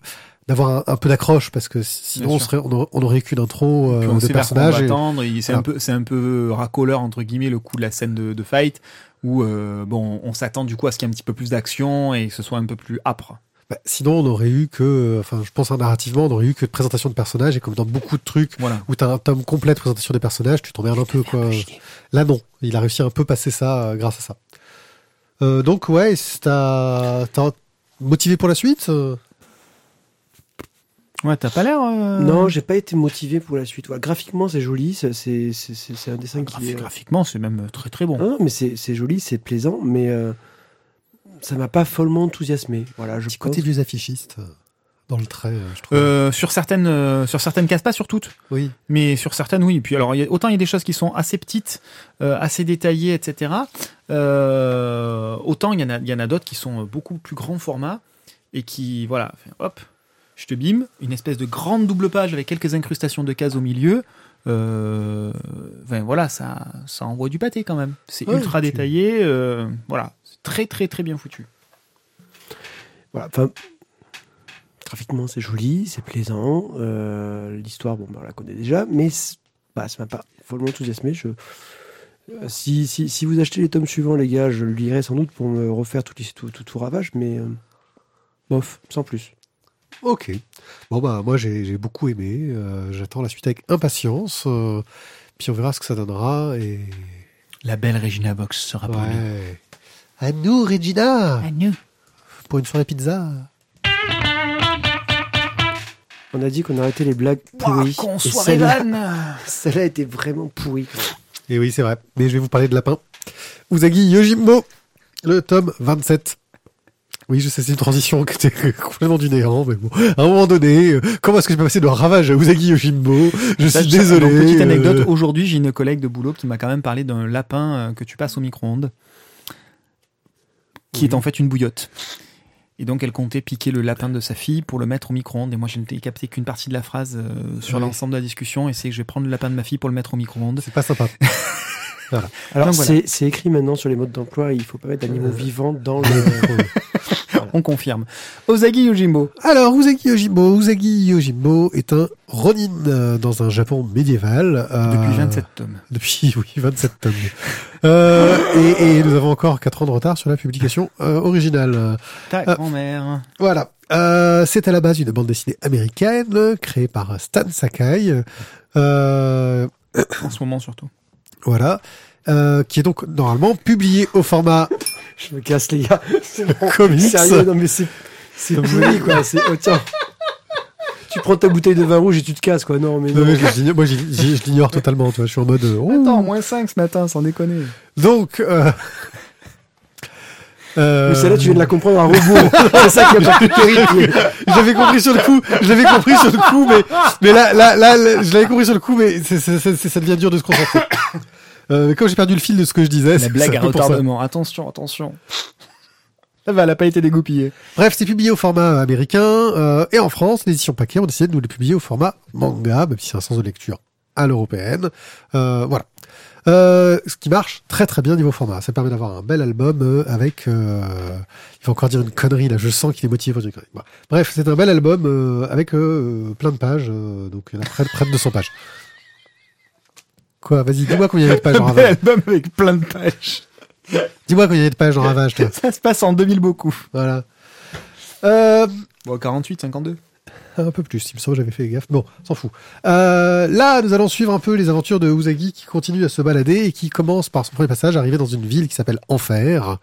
d'avoir un, un peu d'accroche parce que sinon on, serait, on aurait, on aurait qu'une intro euh, on de et- et C'est un peu, c'est un peu racoleur entre guillemets le coup de la scène de, de fight où euh, bon, on s'attend du coup à ce qu'il y ait un petit peu plus d'action et que ce soit un peu plus âpre. Bah, sinon, on aurait eu que, enfin, je pense hein, narrativement, on aurait eu que de présentation de personnages et comme dans beaucoup de trucs Voilà. où t'as un tome complet de présentation des personnages, tu t'emmerdes un peu quoi. Là, non, il a réussi à un peu passer ça euh, grâce à ça. Euh, donc ouais, t'as motivé pour la suite euh? Ouais, t'as pas l'air. euh, Non, j'ai pas été motivé pour la suite. Voilà, graphiquement, c'est joli, c'est- un dessin qui graphi- graphiquement, c'est même très très bon. Non, mais c'est c'est joli, c'est plaisant, mais euh, ça m'a pas follement enthousiasmé. Voilà, je Petit pense. côté vieux affichiste euh, dans le trait, euh, je trouve. Euh, sur certaines, euh, sur certaines cases, pas sur toutes, oui. mais sur certaines, oui. Puis alors, il y a- autant il y a des choses qui sont assez petites, euh, assez détaillées, etc. Euh, autant il y en a, il y en a d'autres qui sont beaucoup plus grand format et qui, voilà, fait, hop, je te bime, une espèce de grande double page avec quelques incrustations de cases au milieu. Euh, ben voilà, ça, ça envoie du pâté quand même. C'est Ouais, ultra tu- détaillé, euh, voilà, très très très bien foutu. Voilà, enfin, graphiquement, c'est joli, c'est plaisant. euh, L'histoire, bon, ben, on la connaît déjà, mais bah, ça m'a pas follement enthousiasmé. Je, euh, si, si, si vous achetez les tomes suivants, les gars, je le lirai sans doute pour me refaire tout, tout, tout, tout ravage, mais euh, bof, sans plus. Ok. Bon bah moi j'ai beaucoup aimé. euh, J'attends la suite avec impatience. euh, puis on verra ce que ça donnera. Et La belle Regina Box sera pour nous. À nous Regina À nous. pour une soirée pizza. On a dit qu'on arrêtait les blagues pourries. qu'on et soit celle-là, était vraiment pourrie. Et oui c'est vrai. Mais je vais vous parler de lapin. Usagi Yojimbo, le tome 27. Oui, je sais, c'est une transition qui était complètement du néant, mais bon, à un moment donné, euh, comment est-ce que je peux passer de Ravage à Usagi Yojimbo? Je suis désolé. petite anecdote, euh, aujourd'hui j'ai une collègue de boulot qui m'a quand même parlé d'un lapin euh, que tu passes au micro-ondes, qui est en fait une bouillotte. Et donc elle comptait piquer le lapin de sa fille pour le mettre au micro-ondes. Et moi je n'ai capté qu'une partie de la phrase euh, sur Ouais. l'ensemble de la discussion. Et c'est que je vais prendre le lapin de ma fille pour le mettre au micro-ondes. C'est pas sympa. Alors, voilà. c'est écrit maintenant sur les modes d'emploi, il faut pas mettre d'animaux Euh, vivants dans le. On confirme. Ozagi Yojimbo. Alors, Usagi Yojimbo. Usagi Yojimbo est un Ronin euh, dans un Japon médiéval. euh, Depuis 27 tomes. Depuis, oui, 27 tomes. Euh, et, et nous avons encore 4 ans de retard sur la publication euh, originale. Ta grand-mère. Voilà. C'est à la base une bande dessinée américaine créée par Stan Sakai. En ce moment surtout. voilà. Euh, qui est donc normalement publiée au format Je me casse, les gars. C'est bon. comics. Sérieux, non, mais c'est, c'est quoi. C'est, oh, tiens. Tu prends ta bouteille de vin rouge et tu te casses, quoi. Non, mais Non, mais je l'ignore- moi, je l'ignore totalement. Tu vois, je suis en mode. euh, oh. Attends, moins 5 ce matin, sans déconner. Donc. Euh, euh, Mais celle-là, tu viens de la comprendre à rebours. c'est ça qui a pas pu terrifier. J'avais compris sur le coup, je l'avais compris sur le coup, mais, mais là, là, là, là, je l'avais compris sur le coup, mais c'est- ça devient dur de se concentrer. Euh, comme j'ai perdu le fil de ce que je disais, La c'est blague à retardement. Attention, attention. Ça va, elle a pas été dégoupillée. Bref, c'est publié au format américain, euh, et en France, l'édition paquet ont décidé de nous le publier au format manga, même si c'est un sens de lecture à l'européenne. Euh, voilà. Euh, ce qui marche très très bien niveau format. Ça permet d'avoir un bel album euh, avec... Euh, il va encore dire une connerie là, je sens qu'il est motivé pour dire une connerie. Bref, c'est un bel album avec plein de pages, donc il y en a près, près de 200 pages. Quoi, vas-y, dis-moi combien il y a de pages en Un bel ravage. album avec plein de pages. Dis-moi combien il y a de pages en ravage, toi. Ça se passe en 2000 beaucoup. Voilà. Euh, Bon, 48, 52. Un peu plus, il me semble j'avais fait gaffe. Bon, s'en fout. Euh, là, nous allons suivre un peu les aventures de Usagi qui continue à se balader et qui commence par son premier passage, arriver dans une ville qui s'appelle Enfer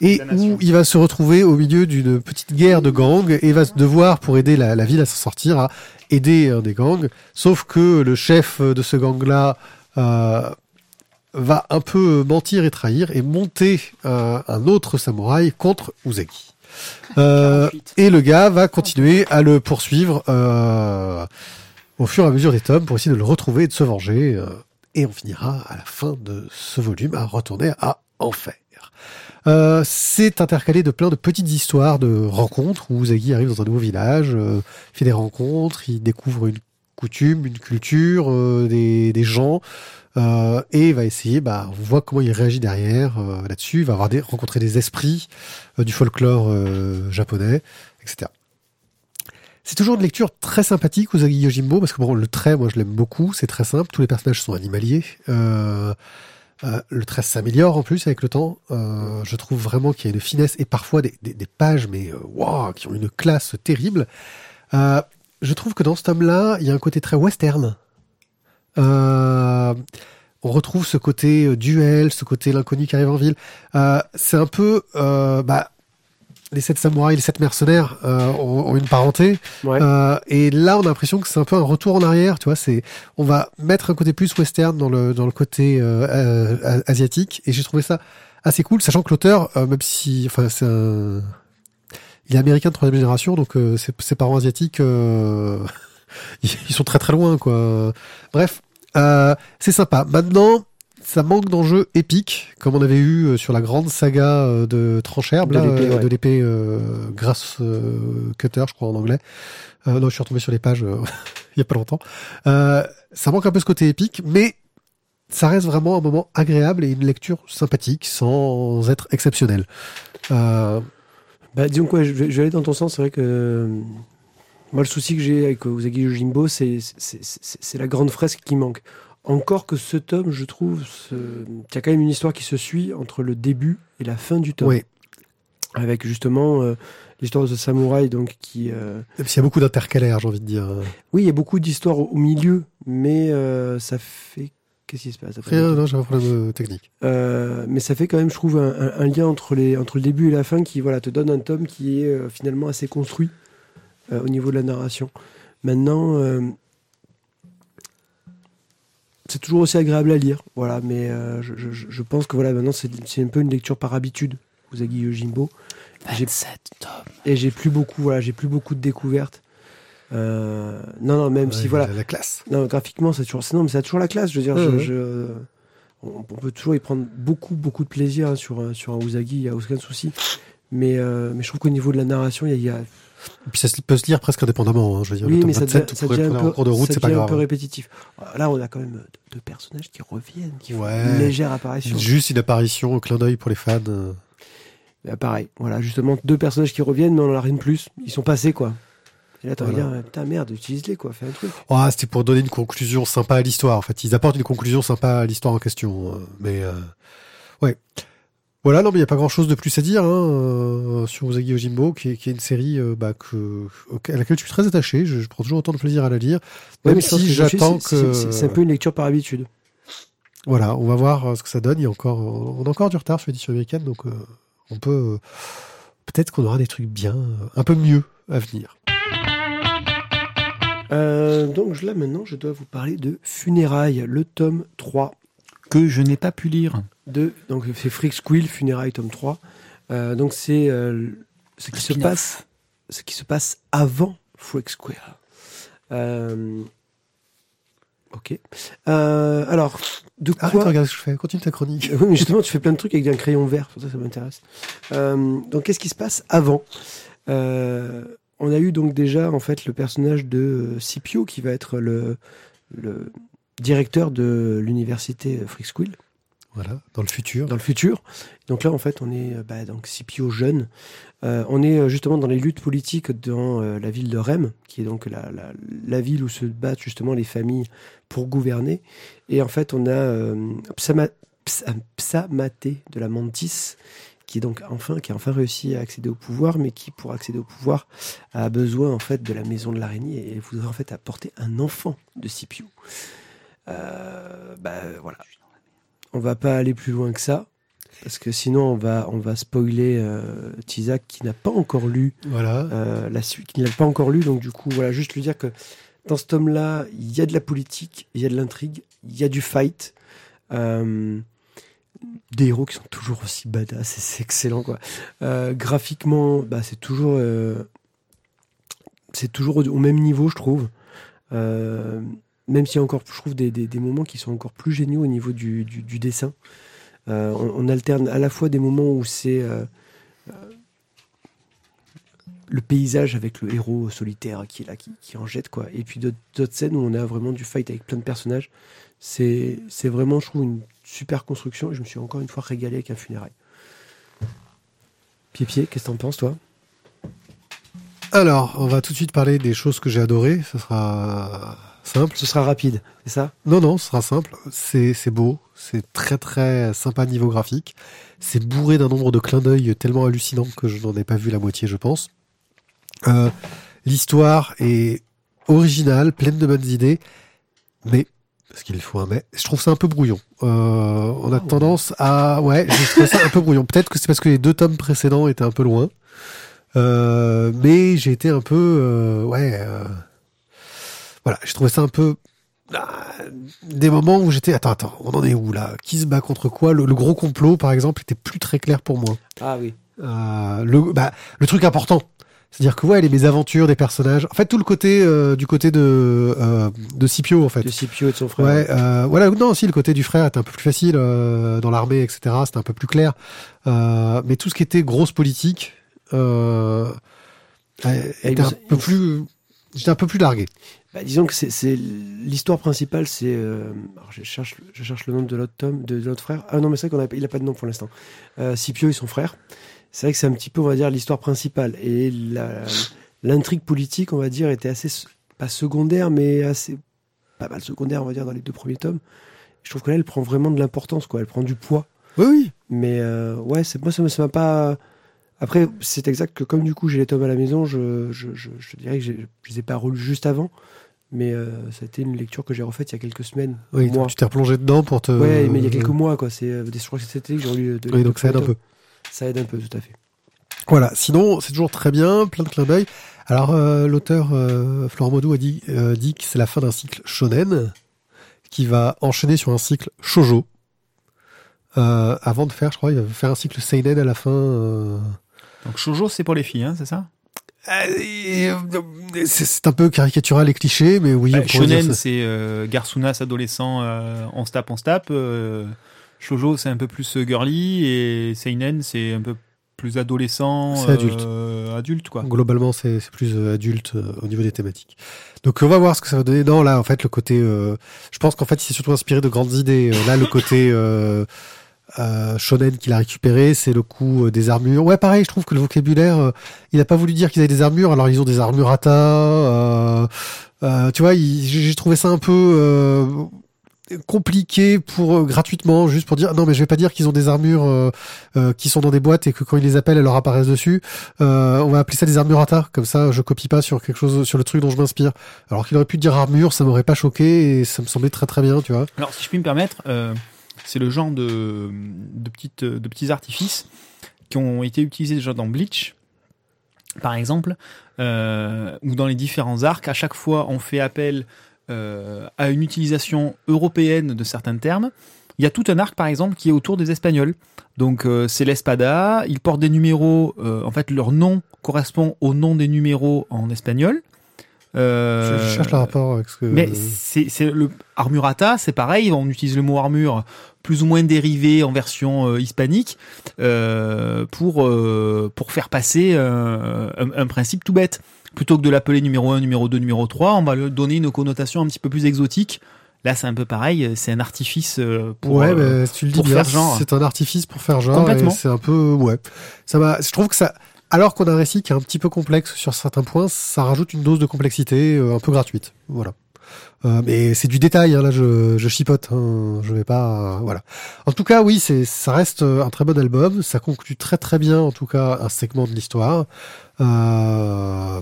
et où il va se retrouver au milieu d'une petite guerre de gangs et va se devoir, pour aider la, la ville à s'en sortir, à aider un des gangs. Sauf que le chef de ce gang-là euh, va un peu mentir et trahir et monter euh, un autre samouraï contre Usagi. Euh, 48. et le gars va continuer à le poursuivre euh, au fur et à mesure des tomes pour essayer de le retrouver et de se venger. euh, et on finira à la fin de ce volume à retourner à Enfer. Euh, c'est intercalé de plein de petites histoires de rencontres où Usagi arrive dans un nouveau village, euh, fait des rencontres, il découvre une coutume, une culture, euh, des, des gens, euh, et va essayer, bah, on voit comment il réagit derrière euh, là-dessus, il va avoir des, rencontrer des esprits du folklore japonais, etc. C'est toujours une lecture très sympathique, Usagi Yojimbo, parce que bon, le trait, moi je l'aime beaucoup, c'est très simple, tous les personnages sont animaliers. Le trait s'améliore en plus avec le temps. Je trouve vraiment qu'il y a une finesse et parfois des, des- pages, mais waouh, qui ont une classe terrible. Je trouve que dans ce tome-là, il y a un côté très western. Euh, on retrouve ce côté euh, duel, ce côté l'inconnu qui arrive en ville. Euh, c'est un peu, euh, bah, les sept samouraïs, les sept mercenaires euh, ont, ont une parenté. Ouais. Et là, on a l'impression que c'est un peu un retour en arrière. Tu vois, c'est, on va mettre un côté plus western dans le dans le côté asiatique. Et j'ai trouvé ça assez cool, sachant que l'auteur, même si, enfin, c'est un, il est américain de troisième génération, donc euh, ses, ses parents asiatiques, euh, ils sont très très loin, quoi. Bref, euh, c'est sympa. Maintenant, ça manque d'enjeux épiques, comme on avait eu euh, sur la grande saga euh, de Trancherbe, De l'épée, euh, ouais. Grass Cutter, je crois en anglais. Euh, non, je suis retombé sur les pages euh, il y a pas longtemps. Euh, ça manque un peu ce côté épique, mais ça reste vraiment un moment agréable et une lecture sympathique sans être exceptionnelle. Euh, Bah, disons quoi, je vais, je vais aller dans ton sens. C'est vrai que euh, moi, le souci que j'ai avec Usagi Yojimbo, c'est c'est- la grande fresque qui manque. Encore que ce tome, je trouve, ce- qu'il y a quand même une histoire qui se suit entre le début et la fin du tome. oui, Avec justement euh, l'histoire de ce samouraï donc, qui, euh, s'il y a beaucoup d'intercalaires, j'ai envie de dire. Oui, il y a beaucoup d'histoires au, au milieu, mais euh, ça fait. Qu'est-ce qui se passe après Rien, non, j'ai un problème euh, technique. Euh, Mais ça fait quand même, je trouve, un, lien entre, les, entre le début et la fin qui voilà, te donne un tome qui est euh, finalement assez construit euh, au niveau de la narration. Maintenant, c'est toujours aussi agréable à lire, voilà, mais je, je- je pense que voilà, maintenant c'est c'est un peu une lecture par habitude, Usagi Yojimbo. J'ai- 27 tomes. Et j'ai plus beaucoup, voilà, j'ai plus beaucoup de découvertes. Euh, non, non, même si voilà, la, la classe. non, graphiquement, c'est toujours, non, mais ça a toujours la classe. Je veux dire, Ouais, je- ouais. je- on, on peut toujours y prendre beaucoup, beaucoup de plaisir hein, sur, un- sur un Usagi, il n'y a aucun souci. Mais, euh, mais je trouve qu'au niveau de la narration, il y a, y Et puis ça peut se lire presque indépendamment. Hein, je veux dire, oui, le mais ça 27, devient, ça devient un en peu, cours de route, ça c'est pas devient un peu répétitif. Là, on a quand même deux personnages qui reviennent, qui font Ouais. une légère apparition. Juste une apparition, un clin d'œil pour les fans. euh. Bah, pareil, voilà, justement, deux personnages qui reviennent, mais on en a rien de plus. Ils sont passés, quoi. Et là, t'as envie Voilà. putain, merde, utilise-les, quoi, fais un truc. Ah, c'était pour donner une conclusion sympa à l'histoire. En fait, ils apportent une conclusion sympa à l'histoire en question. euh, Mais euh, ouais. Voilà, non, mais il n'y a pas grand-chose de plus à dire hein, euh, sur Usagi Yojimbo, qui est, qui est une série euh, bah, que, à laquelle je suis très attaché. Je, je prends toujours autant de plaisir à la lire. Même si j'attends que... c'est- un peu une lecture par habitude. Voilà, on va voir ce que ça donne. Il y a encore, on a encore du retard sur l'édition américaine, donc euh, on peut peut-être qu'on aura des trucs bien, un peu mieux à venir. Euh, donc là, maintenant, je dois vous parler de Funérailles, le tome 3 Que je n'ai pas pu lire. de. Donc, c'est Freak Squill, Funérailles, tome 3. Euh, donc, c'est euh, ce qui se passe ce qui se passe avant Freak Squill. Euh, ok. Euh, alors, de quoi. Arrête de regarder ce que je fais. Continue ta chronique. Oui, mais justement, tu fais plein de trucs avec un crayon vert, pour ça ça m'intéresse. Euh, donc, qu'est-ce qui se passe avant? Euh, On a eu donc déjà en fait le personnage de euh, Scipio qui va être le, le directeur de l'université Freak Squill Voilà, dans le futur. dans le futur. Donc là, en fait, on est euh, bah, donc Scipio jeune. Euh, on est euh, justement dans les luttes politiques dans euh, la ville de Rem, qui est donc la, la, la ville où se battent justement les familles pour gouverner. Et en fait, on a euh, Psama- Psa- Psamaté de la Mantis, qui est donc enfin qui a enfin réussi à accéder au pouvoir, mais qui pour accéder au pouvoir a besoin en fait de la maison de l'araignée et voudrait en fait apporter un enfant de Scipio. Euh, bah voilà. On va pas aller plus loin que ça. Parce que sinon, on va, on va spoiler euh, Tizak qui n'a pas encore lu Voilà. euh, la suite, qui ne l'a pas encore lu. Donc, du coup, voilà, juste lui dire que dans ce tome-là, il y a de la politique, il y a de l'intrigue, il y a du fight. euh, des héros qui sont toujours aussi badass, c'est excellent, quoi. Euh, graphiquement, bah, c'est toujours, euh, c'est toujours au, même niveau, je trouve. Euh, même a encore, je trouve, des, des, moments qui sont encore plus géniaux au niveau du, du, dessin. On, alterne à la fois des moments où c'est le paysage avec le héros solitaire qui est là, qui, qui en jette, quoi. Et puis d'autres scènes où on a vraiment du fight avec plein de personnages. C'est vraiment, je trouve, une super construction. Et je me suis encore une fois régalé avec un funérail. Pied-pied, qu'est-ce que t'en penses, toi? Alors, on va tout de suite parler des choses que j'ai adorées. Ce sera simple. Ce sera rapide, c'est ça? Non, non, ce sera simple. C'est c'est beau. C'est très, très sympa niveau graphique. C'est bourré d'un nombre de clins d'œil tellement hallucinant que je n'en ai pas vu la moitié, je pense. Euh, L'histoire est originale, pleine de bonnes idées, mais parce qu'il faut un mais, je trouve ça un peu brouillon. Euh, on a Ah ouais. tendance à, ouais, je trouve ça un peu brouillon. Peut-être que c'est parce que les deux tomes précédents étaient un peu loin, Euh, mais j'ai été un peu, euh, ouais, voilà, j'ai trouvé ça un peu ah, des moments où j'étais, attends, attends, on en est où là? Qui se bat contre quoi? Le, le gros complot, par exemple, était plus très clair pour moi. Ah oui. Le, bah, le truc important, c'est-à-dire que ouais, les mésaventures des personnages, en fait, tout le côté euh, du côté de euh, de Scipio, en fait. De Scipio et de son frère. Ouais, euh, voilà, non, aussi le côté du frère était un peu plus facile dans l'armée, etc. C'était un peu plus clair. Mais tout ce qui était grosse politique euh, était un peu plus, j'étais un peu plus largué. Bah, disons que c'est- l'histoire principale, c'est. euh, je cherche, je cherche le nom de l'autre tome, de, de l'autre frère. Ah non, mais c'est vrai qu'il a pas de nom pour l'instant. Euh, Scipio et son frère. C'est vrai que c'est un petit peu, on va dire, l'histoire principale. Et l'intrigue politique, on va dire, était assez pas secondaire, mais assez pas mal secondaire, on va dire, dans les deux premiers tomes. Je trouve que là, elle prend vraiment de l'importance, quoi. Elle prend du poids. Oui, oui. Mais euh, ouais, moi ça m'a- pas. Après, c'est exact que comme du coup j'ai les tomes à la maison, je, je, je, je dirais que je les ai pas relus juste avant, mais euh, ça a été une lecture que j'ai refaite il y a quelques semaines. Oui, mois. tu t'es replongé dedans pour te. Ouais, mais il y a quelques mois quoi. C'est euh, des je crois que c'était que j'ai relu. de- Oui, donc ça aide un peu. Ça aide un peu, tout à fait. Voilà. Sinon, c'est toujours très bien, plein de clins d'œil. Alors, euh, l'auteur euh, Florent Modou a dit, euh, dit que c'est la fin d'un cycle shonen qui va enchaîner sur un cycle shojo. Euh, avant de faire, je crois, il va faire un cycle seinen à la fin. euh. Donc shoujo, c'est pour les filles, hein, c'est ça? C'est un peu caricatural et cliché, mais oui. Bah, Shonen, c'est euh, garçonnas, adolescent, euh, on se tape, on se tape. Shoujo, c'est un peu plus euh, girly. Et seinen, c'est un peu plus adolescent. C'est adulte. euh, adulte, quoi. Globalement, c'est plus euh, adulte euh, au niveau des thématiques. Donc, on va voir ce que ça va donner. Non, là, en fait, le côté. euh, je pense qu'en fait, il s'est surtout inspiré de grandes idées. Là, le côté. shonen qu'il a récupéré, c'est le coup des armures. Ouais, pareil, je trouve que le vocabulaire, il a pas voulu dire qu'ils avaient des armures, alors ils ont des euh, tu vois, j'ai trouvé ça un peu compliqué pour euh, gratuitement, juste pour dire non, mais je vais pas dire qu'ils ont des armures euh, euh, qui sont dans des boîtes et que quand ils les appellent, elles leur apparaissent dessus. Euh, on va appeler ça des armures à tas, comme ça, je copie pas sur quelque chose, sur le truc dont je m'inspire. Alors qu'il aurait pu dire armure, ça m'aurait pas choqué et ça me semblait très très bien, tu vois. Alors, si je puis me permettre, euh, c'est le genre de, de, petites, de petits artifices qui ont été utilisés déjà dans Bleach, par exemple, ou dans les différents arcs. À chaque fois, on fait appel euh, à une utilisation européenne de certains termes. Il y a tout un arc, par exemple, qui est autour des Espagnols. Donc, euh, c'est l'espada. Ils portent des numéros. euh, en fait, leur nom correspond au nom des numéros en espagnol. Euh, Je cherche le rapport avec ce que. mais c'est c'est le armurata, c'est pareil. On utilise le mot armure plus ou moins dérivé en version hispanique pour pour faire passer un, un principe tout bête. Plutôt que de l'appeler numéro 1, numéro 2, numéro 3, on va lui donner une connotation un petit peu plus exotique. Là, c'est un peu pareil. C'est un artifice euh, pour. ouais, euh, mais tu le dis pour bien, faire genre. c'est un artifice pour faire genre. Complètement. C'est un peu, ouais. Ça va. Je trouve que ça, alors qu'on a un récit qui est un petit peu complexe sur certains points, ça rajoute une dose de complexité euh, un peu gratuite. Voilà. Euh, mais c'est du détail. Hein, là, je, je chipote. Hein, je vais pas. euh, voilà. En tout cas, oui, c'est, ça reste un très bon album. Ça conclut très très bien, en tout cas, un segment de l'histoire. Euh,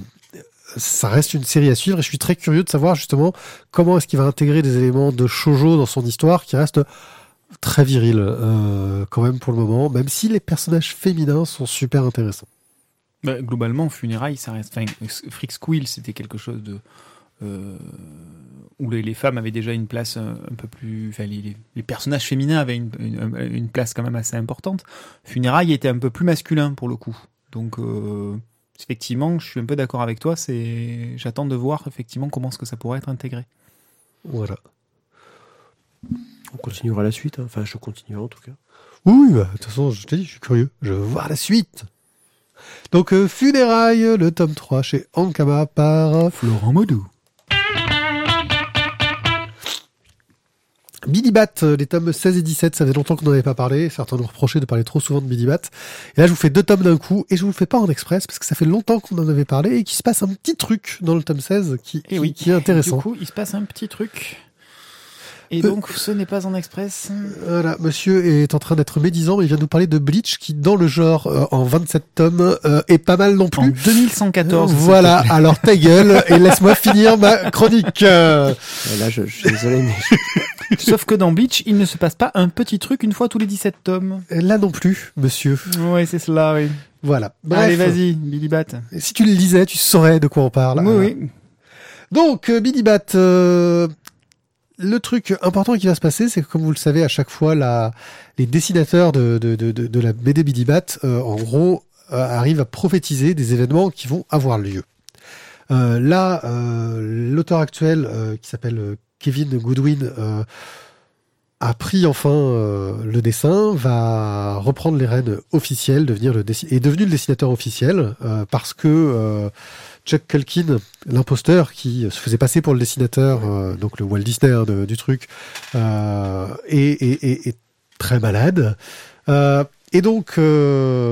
ça reste une série à suivre et je suis très curieux de savoir justement comment est-ce qu'il va intégrer des éléments de shojo dans son histoire qui reste très viril euh, quand même pour le moment, même si les personnages féminins sont super intéressants. Bah, globalement, funérailles, ça reste. Enfin, Freak c'était quelque chose de. euh, où les, femmes avaient déjà une place un, un peu plus. Enfin, les, personnages féminins avaient une, place quand même assez importante. Funérailles était un peu plus masculin pour le coup. Donc, euh, effectivement, je suis un peu d'accord avec toi. C'est, j'attends de voir effectivement comment est-ce que ça pourrait être intégré. Voilà. On continuera la suite. hein. Enfin, je continuerai en tout cas. Oui, bah, de toute façon, je t'ai dit, je suis curieux. Je veux voir la suite. Donc, euh, Funérailles, le tome 3 chez Ankama par Florent Modou. Billy Bat, euh, les tomes 16 et 17, ça fait longtemps qu'on n'en avait pas parlé. Certains nous reprochaient de parler trop souvent de Billy Bat. Et là, je vous fais deux tomes d'un coup, et je vous le fais pas en express, parce que ça fait longtemps qu'on en avait parlé, et qu'il se passe un petit truc dans le tome 16 qui, Et qui- oui. qui est intéressant. Du coup, il se passe un petit truc. Et Euh, donc, ce n'est pas en express. Voilà, monsieur est en train d'être médisant, mais il vient nous parler de Bleach, qui, dans le genre, euh, en 27 tomes, euh, est pas mal non En plus. 2114. Voilà, alors ta gueule, et laisse-moi finir ma chronique. Euh, là, je, je suis désolé, mais Sauf que dans Bleach, il ne se passe pas un petit truc une fois tous les 17 tomes. Là non plus, monsieur. Ouais, c'est cela, oui. Voilà. Bref, Allez, vas-y, Billy Bat. si tu le lisais, tu saurais de quoi on parle. Oui, oui. Donc, euh, Billy Bat, euh, le truc important qui va se passer, c'est que comme vous le savez, à chaque fois, la, les dessinateurs de, de, de, de, de la BD Billy Bat, euh, en gros, euh, arrivent à prophétiser des événements qui vont avoir lieu. Euh, là, euh, l'auteur actuel, euh, qui s'appelle euh, Kevin Goodwin, euh, a pris enfin euh, le dessin, va reprendre les rênes officielles, est devenu le dessinateur officiel euh, parce que Chuck Culkin, l'imposteur qui se faisait passer pour le dessinateur, donc le Walt Disney hein, du truc, est, très malade. Et donc,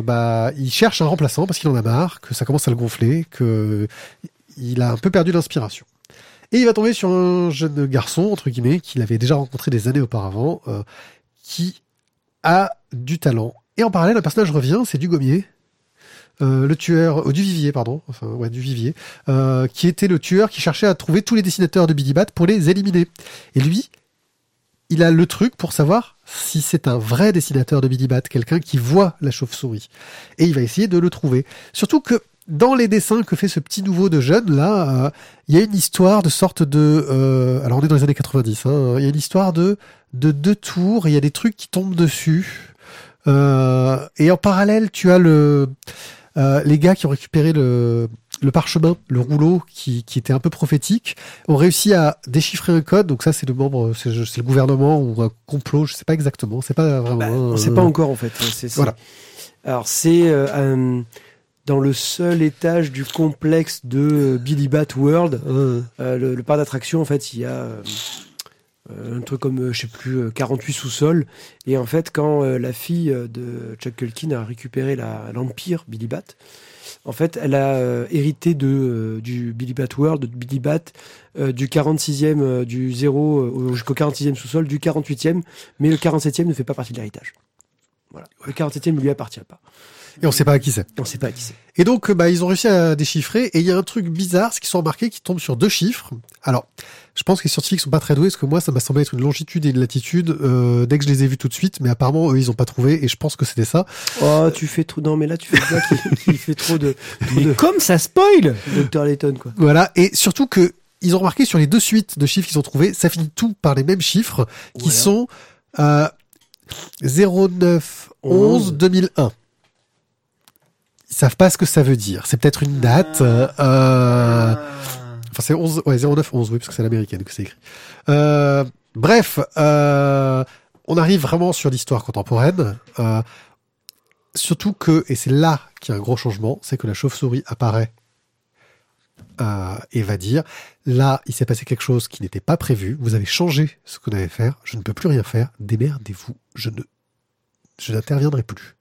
bah, il cherche un remplaçant parce qu'il en a marre, que ça commence à le gonfler, que il a un peu perdu l'inspiration. Et il va tomber sur un jeune garçon, entre guillemets, qu'il avait déjà rencontré des années auparavant, euh, qui a du talent. Et en parallèle, un personnage revient, c'est Dugommier, euh, le tueur, euh, du Vivier, pardon, enfin, ouais, du Vivier, euh, qui était le tueur qui cherchait à trouver tous les dessinateurs de Billy Bat pour les éliminer. Et lui, il a le truc pour savoir si c'est un vrai dessinateur de Billy Bat, quelqu'un qui voit la chauve-souris. Et il va essayer de le trouver. Surtout que dans les dessins que fait ce petit nouveau de jeune là, euh, il y a une histoire de sorte de, euh, alors on est dans les années 90, hein, il y a une histoire de de deux tours, il y a des trucs qui tombent dessus. Euh, et en parallèle, tu as le les gars qui ont récupéré le le parchemin, le rouleau qui, qui était un peu prophétique, ont réussi à déchiffrer un code. Donc ça, c'est le membre, c'est le gouvernement ou un complot, je sais pas exactement. C'est pas vraiment. Bah, un- on sait pas encore en fait. Voilà. Alors c'est euh, dans le seul étage du complexe de euh, Billy Bat World, Euh, euh, le, le parc d'attraction en fait, il y a euh, un truc comme, je sais plus, euh, 48 sous-sols. Et en fait, quand la fille de Chuck Culkin a récupéré l'Empire, Billy Bat, en fait, elle a hérité de, du Billy Bat World, de Billy Bat, du 46e, euh, du 0 euh, jusqu'au 46e sous-sol, du 48e, mais le 47e ne fait pas partie de l'héritage. Voilà. Le 47e ne lui appartient pas. Et on sait pas à qui c'est. On ne sait pas à qui c'est. Et donc, euh, bah, ils ont réussi à déchiffrer. Et il y a un truc bizarre, ce qu'ils sont remarqués, qui tombe sur deux chiffres. Alors, je pense que les scientifiques sont pas très doués, parce que moi, ça m'a semblé être une longitude et une latitude euh, dès que je les ai vus tout de suite. Mais apparemment, eux, ils ont pas trouvé. Et je pense que c'était ça. Oh, tu fais trop. Non, mais là, tu fais gars qui, qui fait trop de, trop Mais de comme ça spoil Dr. Layton, quoi. Voilà. Et surtout que ils ont remarqué sur les deux suites de chiffres qu'ils ont trouvés, ça finit tout par les mêmes chiffres, qui Voilà. sont euh, 09 11 2001. Savent pas ce que ça veut dire. C'est peut-être une date. euh, euh, Enfin, c'est 11, ouais, 09 11, oui, parce que c'est l'américaine que c'est écrit. Euh, bref, on arrive vraiment sur l'histoire contemporaine. Surtout que, et c'est là qu'il y a un gros changement, c'est que la chauve-souris apparaît et va dire, là, il s'est passé quelque chose qui n'était pas prévu, vous avez changé ce qu'on devait faire, je ne peux plus rien faire, démerdez-vous, je ne, je n'interviendrai plus.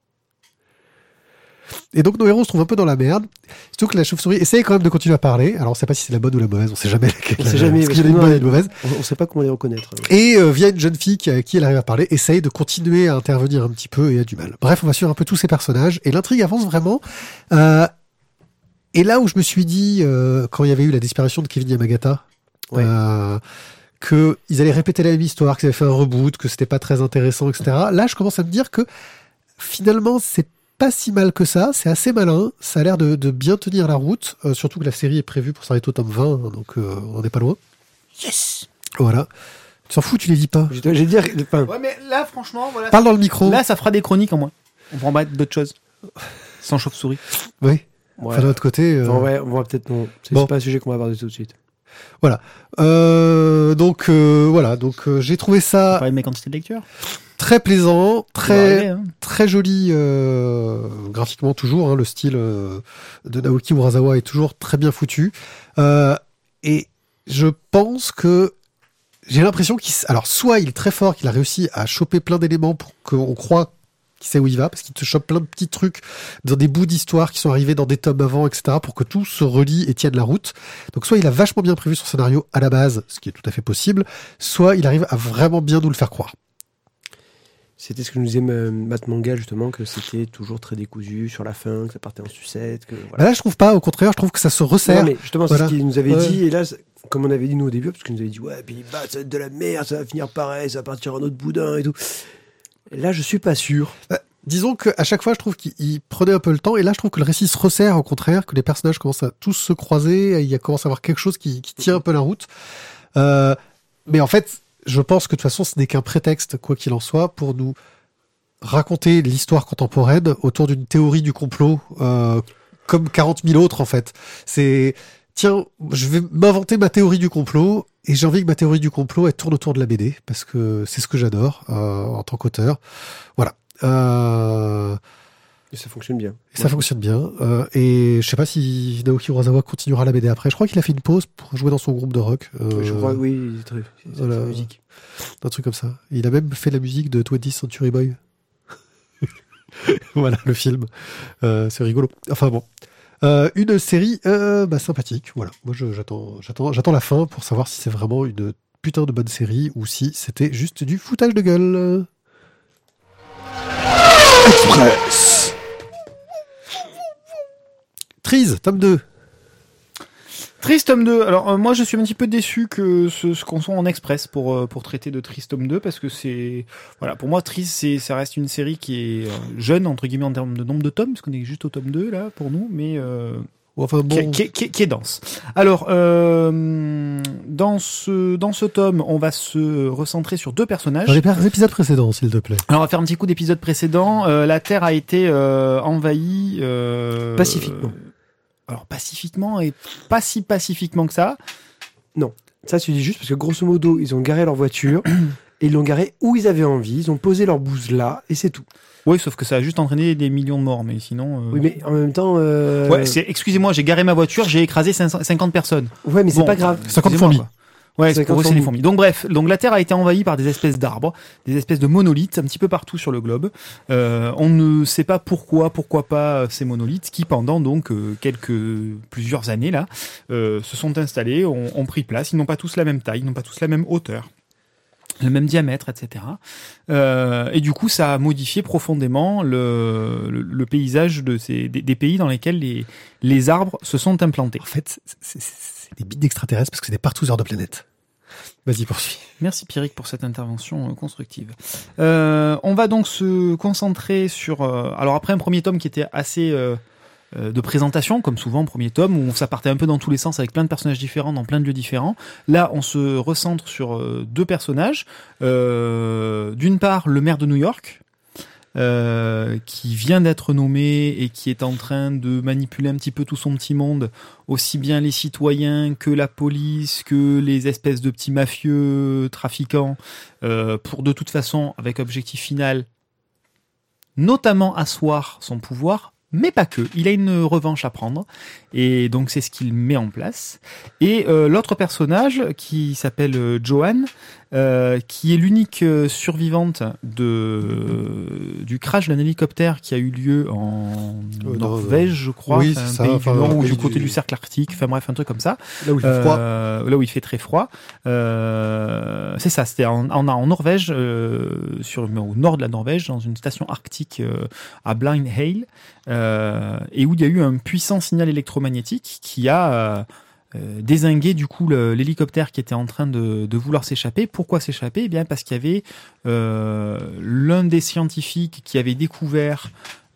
Et donc nos héros se trouvent un peu dans la merde. Surtout que la chauve-souris essaye quand même de continuer à parler. Alors on sait pas si c'est la bonne ou la mauvaise, on sait jamais laquelle. On sait jamais, parce qu'il y a une bonne et une mauvaise. On, on sait pas comment les reconnaître. Et euh, via une jeune fille qui, à qui elle arrive à parler, essaye de continuer à intervenir un petit peu et a du mal. Bref, on va suivre un peu tous ces personnages et l'intrigue avance vraiment. Euh, et là où je me suis dit, euh, quand il y avait eu la disparition de Kevin Yamagata, Ouais. euh, que ils allaient répéter la même histoire, qu'ils avaient fait un reboot, que c'était pas très intéressant, etc. Là, je commence à me dire que finalement, c'est pas si mal que ça, c'est assez malin, ça a l'air de, de bien tenir la route, euh, surtout que la série est prévue pour s'arrêter au tome 20, hein, donc euh, on n'est pas loin. Yes Voilà. Tu t'en fous, tu les dis pas. J'ai dire, Ouais, mais là, franchement, voilà. Parle dans le micro. Là, ça fera des chroniques en moins. On va en mettre d'autres choses. Sans chauve-souris. Oui. ouais. Enfin, de l'autre côté. euh, Enfin, ouais, on va peut-être non. C'est Bon. c'est pas un sujet qu'on va aborder tout de suite. Euh, donc euh, voilà. Donc euh, j'ai trouvé ça de lecture. très plaisant, très arriver, hein. très joli graphiquement toujours. hein, le style de Naoki Urasawa est toujours très bien foutu. Et je pense que j'ai l'impression qu'il, alors soit il est très fort, qu'il a réussi à choper plein d'éléments pour qu'on croit qu'il sait où il va, parce qu'il te chope plein de petits trucs dans des bouts d'histoire qui sont arrivés dans des tomes avant, etc., pour que tout se relie et tienne la route. Donc soit il a vachement bien prévu son scénario à la base, ce qui est tout à fait possible, soit il arrive à vraiment bien nous le faire croire. C'était ce que nous disait euh, Matt Manga, justement, que c'était toujours très décousu sur la fin, que ça partait en sucette, que Bah là, je trouve pas, au contraire, je trouve que ça se resserre. Non, mais justement, Voilà. c'est ce qu'il nous avait Ouais. dit, et là, comme on avait dit nous au début, parce qu'il nous avait dit, ouais, Billy Bat, ça va être de la merde, ça va finir pareil, ça va partir en autre boudin et tout. Là, je suis pas sûr. Disons qu'à chaque fois, je trouve qu'il il prenait un peu le temps, et là, je trouve que le récit se resserre, au contraire, que les personnages commencent à tous se croiser, il commence à avoir quelque chose qui, qui tient un peu la route. Euh, mais en fait, je pense que de toute façon, ce n'est qu'un prétexte, quoi qu'il en soit, pour nous raconter l'histoire contemporaine autour d'une théorie du complot, euh, comme 40 000 autres, en fait. C'est, tiens, je vais m'inventer ma théorie du complot, et j'ai envie que ma théorie du complot, elle tourne autour de la BD, parce que c'est ce que j'adore, euh, en tant qu'auteur. Voilà. Euh, Et ça fonctionne bien. et ça fonctionne bien. Euh, et je sais pas si Naoki Urasawa continuera la BD après. Je crois qu'il a fait une pause pour jouer dans son groupe de rock. Euh, Je crois, oui, c'est très, voilà. sa musique. Un truc comme ça. Il a même fait la musique de 20th Century Boy. voilà, le film. Euh, c'est rigolo. Enfin bon. Euh, une série euh, bah, sympathique. Voilà. Moi, j'attends, j'attends, j'attends la fin pour savoir si c'est vraiment une putain de bonne série ou si c'était juste du foutage de gueule. Express Trees, tome 2. Triste tome 2. Alors euh, moi je suis un petit peu déçu que ce, ce qu'on soit en express pour euh, pour traiter de Triste tome 2 parce que c'est voilà pour moi Triste c'est ça reste une série qui est euh, jeune entre guillemets en termes de nombre de tomes parce qu'on est juste au tome 2 là pour nous mais euh, Enfin qui, bon. qui- qui- qui est dense. Alors euh, dans ce dans ce tome on va se recentrer sur deux personnages. Dans les per- épisodes précédents, s'il te plaît. Alors on va faire un petit coup d'épisode précédent. Euh, la Terre a été euh, envahie euh, Pacifiquement. Alors pacifiquement et pas si pacifiquement que ça. Ça, tu dis juste parce que grosso modo, ils ont garé leur voiture et ils l'ont garé où ils avaient envie. Ils ont posé leur bouse là et c'est tout. Oui, sauf que ça a juste entraîné des millions de morts, mais sinon. euh, Oui, mais en même temps. euh, Ouais, c'est. Excusez-moi, j'ai garé ma voiture, j'ai écrasé 500 50 personnes. ouais, mais c'est Bon, pas grave. 50 excusez-moi, fourmis. quoi. Ouais, C'est pour eux, c'est les fourmis. Donc bref, donc la Terre a été envahie par des espèces d'arbres, des espèces de monolithes un petit peu partout sur le globe. Euh, on ne sait pas pourquoi, pourquoi pas euh, ces monolithes qui pendant donc euh, quelques plusieurs années là euh, se sont installés, ont, ont pris place. Ils n'ont pas tous la même taille, ils n'ont pas tous la même hauteur le même diamètre, etc. Euh, et du coup, ça a modifié profondément le, le, le paysage de ces, des, des pays dans lesquels les, les arbres se sont implantés. En fait, c'est- des bits d'extraterrestres parce que c'est des partouzeurs de planètes. Vas-y, poursuis. Merci Pierrick pour cette intervention euh, constructive. Euh, on va donc se concentrer sur... euh, alors après un premier tome qui était assez euh, euh, de présentation, comme souvent premier tome, où ça partait un peu dans tous les sens avec plein de personnages différents, dans plein de lieux différents. Là, on se recentre sur euh, deux personnages. D'une part, le maire de New York. Euh, qui vient d'être nommé et qui est en train de manipuler un petit peu tout son petit monde, aussi bien les citoyens que la police, que les espèces de petits mafieux trafiquants, euh, pour de toute façon, avec objectif final, notamment asseoir son pouvoir, mais pas que. Il a une revanche à prendre, et donc c'est ce qu'il met en place. Et euh, l'autre personnage, qui s'appelle euh, Joanne, euh, qui est l'unique euh, survivante de du crash d'un hélicoptère qui a eu lieu en Euh, Norvège, je crois, oui, un ça, pays enfin, du Nord ou du côté du- du cercle arctique, enfin bref, un truc comme ça. Là où il fait froid. Là où il fait très froid. Euh, c'est ça, c'était en, en, en Norvège, euh, sur, au nord de la Norvège, dans une station arctique à Blindheil, euh, et où il y a eu un puissant signal électromagnétique qui a euh, désingué du coup l'hélicoptère qui était en train de, de vouloir s'échapper. Pourquoi s'échapper? Eh bien parce qu'il y avait euh, l'un des scientifiques qui avait découvert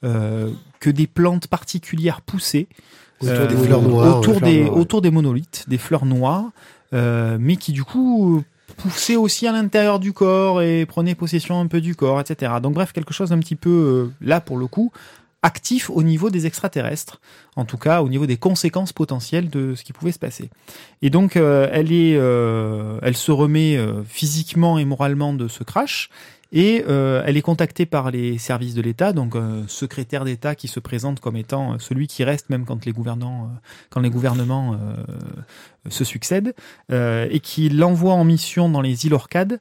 euh, que des plantes particulières poussaient Autour des euh, fleurs noires, autour ouais, fleurs des noires, ouais. autour des monolithes, des fleurs noires, euh, mais qui du coup poussaient aussi à l'intérieur du corps et prenaient possession un peu du corps, etc. Donc bref, quelque chose un petit peu euh, là pour le coup actif au niveau des extraterrestres, en tout cas au niveau des conséquences potentielles de ce qui pouvait se passer. Et donc euh, elle est, euh, elle se remet euh, physiquement et moralement de ce crash. Et elle est contactée par les services de l'État, donc secrétaire d'État qui se présente comme étant celui qui reste même quand les gouvernants, quand les gouvernements se succèdent, et qui l'envoie en mission dans les îles Orcades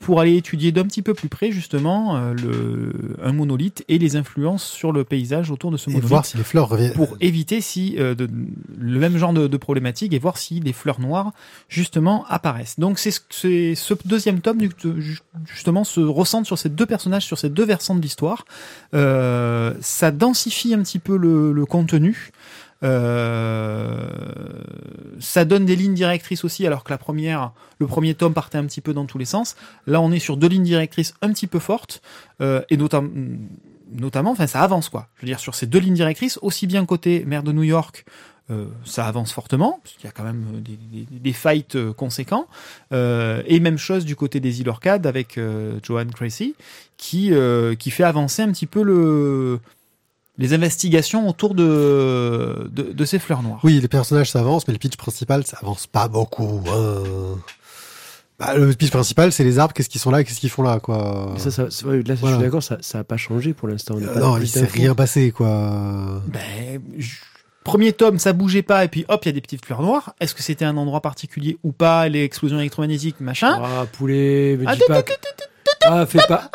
pour aller étudier d'un petit peu plus près justement euh, le, un monolithe et les influences sur le paysage autour de ce Et monolithe voir si les fleurs reviennent. pour éviter si euh, de, le même genre de, de problématique et voir si des fleurs noires justement apparaissent. Donc c'est ce, ce deuxième tome justement se recentre sur ces deux personnages, sur ces deux versants de l'histoire. Euh, ça densifie un petit peu le, le contenu. Euh, ça donne des lignes directrices aussi, alors que la première, le premier tome partait un petit peu dans tous les sens. Là, on est sur deux lignes directrices un petit peu fortes, euh, et notamment, notamment, enfin, ça avance quoi. Je veux dire, sur ces deux lignes directrices, aussi bien côté maire de New York, euh, ça avance fortement, parce qu'il y a quand même euh, des, des, des fights conséquents, euh, et même chose du côté des îles Orcades avec Joanne Tracy, qui qui fait avancer un petit peu le les investigations autour de, de, de ces fleurs noires. Oui, les personnages s'avancent, mais le pitch principal, ça avance pas beaucoup. hein. Bah, le pitch principal, c'est les arbres, qu'est-ce qu'ils sont là, qu'est-ce qu'ils font là, quoi. Ça, ça, ouais, là, je suis d'accord, ça, ça a pas changé pour l'instant. on n'a Euh, pas non, il s'est rien passé, quoi. Ben, je- premier tome, ça bougeait pas, et puis hop, il y a des petites fleurs noires. Est-ce que c'était un endroit particulier ou pas, les explosions électromagnétiques, machin? Ah, poulet, me Ah, dis pas. que- Ah, fais pas.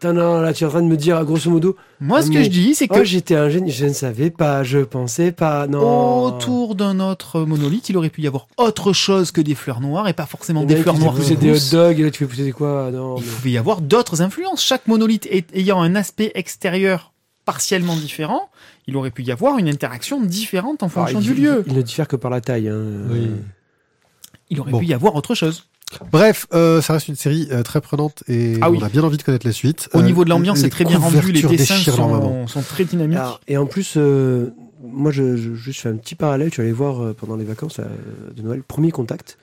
T'as- Non, là, tu es en train de me dire, grosso modo, Moi, ce que je dis, c'est que oh, j'étais un génie, je ne savais pas, je pensais pas, non. autour d'un autre monolithe, il aurait pu y avoir autre chose que des fleurs noires, et pas forcément des fleurs il fait noires. pousser des hot dogs, et là, tu fais pousser des quoi Non, Il mais- pouvait y avoir d'autres influences. Chaque monolithe est- ayant un aspect extérieur partiellement différent, il aurait pu y avoir une interaction différente en Ah, fonction il, du lieu. Il ne diffère que par la taille. Hein. Oui. Il aurait Bon. pu y avoir autre chose. Bref, euh, ça reste une série euh, très prenante et Ah oui. on a bien envie de connaître la suite. Au Euh, niveau de l'ambiance, les c'est très bien rendu. Les dessins sont, sont très dynamiques. Alors, et en plus, euh, moi, je, je, juste fais un petit parallèle. Je suis allé voir euh, pendant les vacances de Noël, Premier Contact.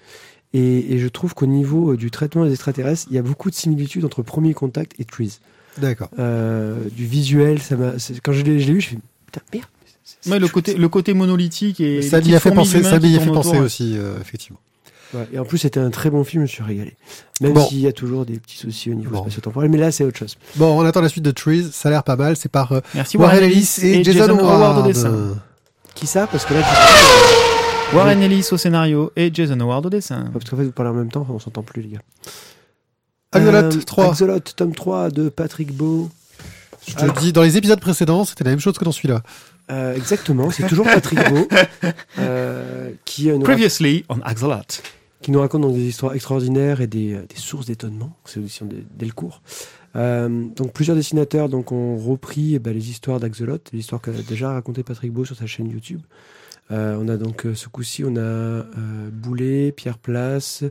Et, et je trouve qu'au niveau euh, du traitement des extraterrestres, il y a beaucoup de similitudes entre Premier Contact et Trees. D'accord. Euh, du visuel, ça m'a. c'est- Quand je l'ai vu, je fais putain merde. Ouais, le côté, le côté monolithique et Ça m'y a fait penser, ça m'y qui a fait penser aussi, euh, effectivement. Ouais, et en plus, c'était un très bon film. Je me suis régalé. Même Bon. s'il y a toujours des petits soucis au niveau Bon. spatio-temporel, mais là, c'est autre chose. Bon, on attend la suite de Trees, ça a l'air pas mal, c'est par euh, Merci Warren Ellis et, Jason, Howard au dessin. Qui ça? Parce que là, Warren Ellis au scénario et Jason Howard au dessin. Parce qu'en fait, vous parlez en même temps, on s'entend plus, les gars. Axolot Euh, 3. Axolot, tome 3 de Patrick Beau. Je te dis, dans les épisodes précédents, c'était la même chose que dans celui-là. Euh, exactement, c'est toujours Patrick Beau euh, qui, euh, Previously on Axolot. Qui nous raconte donc des histoires extraordinaires et des, euh, des sources d'étonnement. C'est des Delcourt. Euh, donc plusieurs dessinateurs donc ont repris eh ben, les histoires d'Axolot, les histoires qu'a déjà racontées Patrick Beau sur sa chaîne YouTube. Euh, on a donc ce coup-ci, on a euh, Boulet, Pierre Place,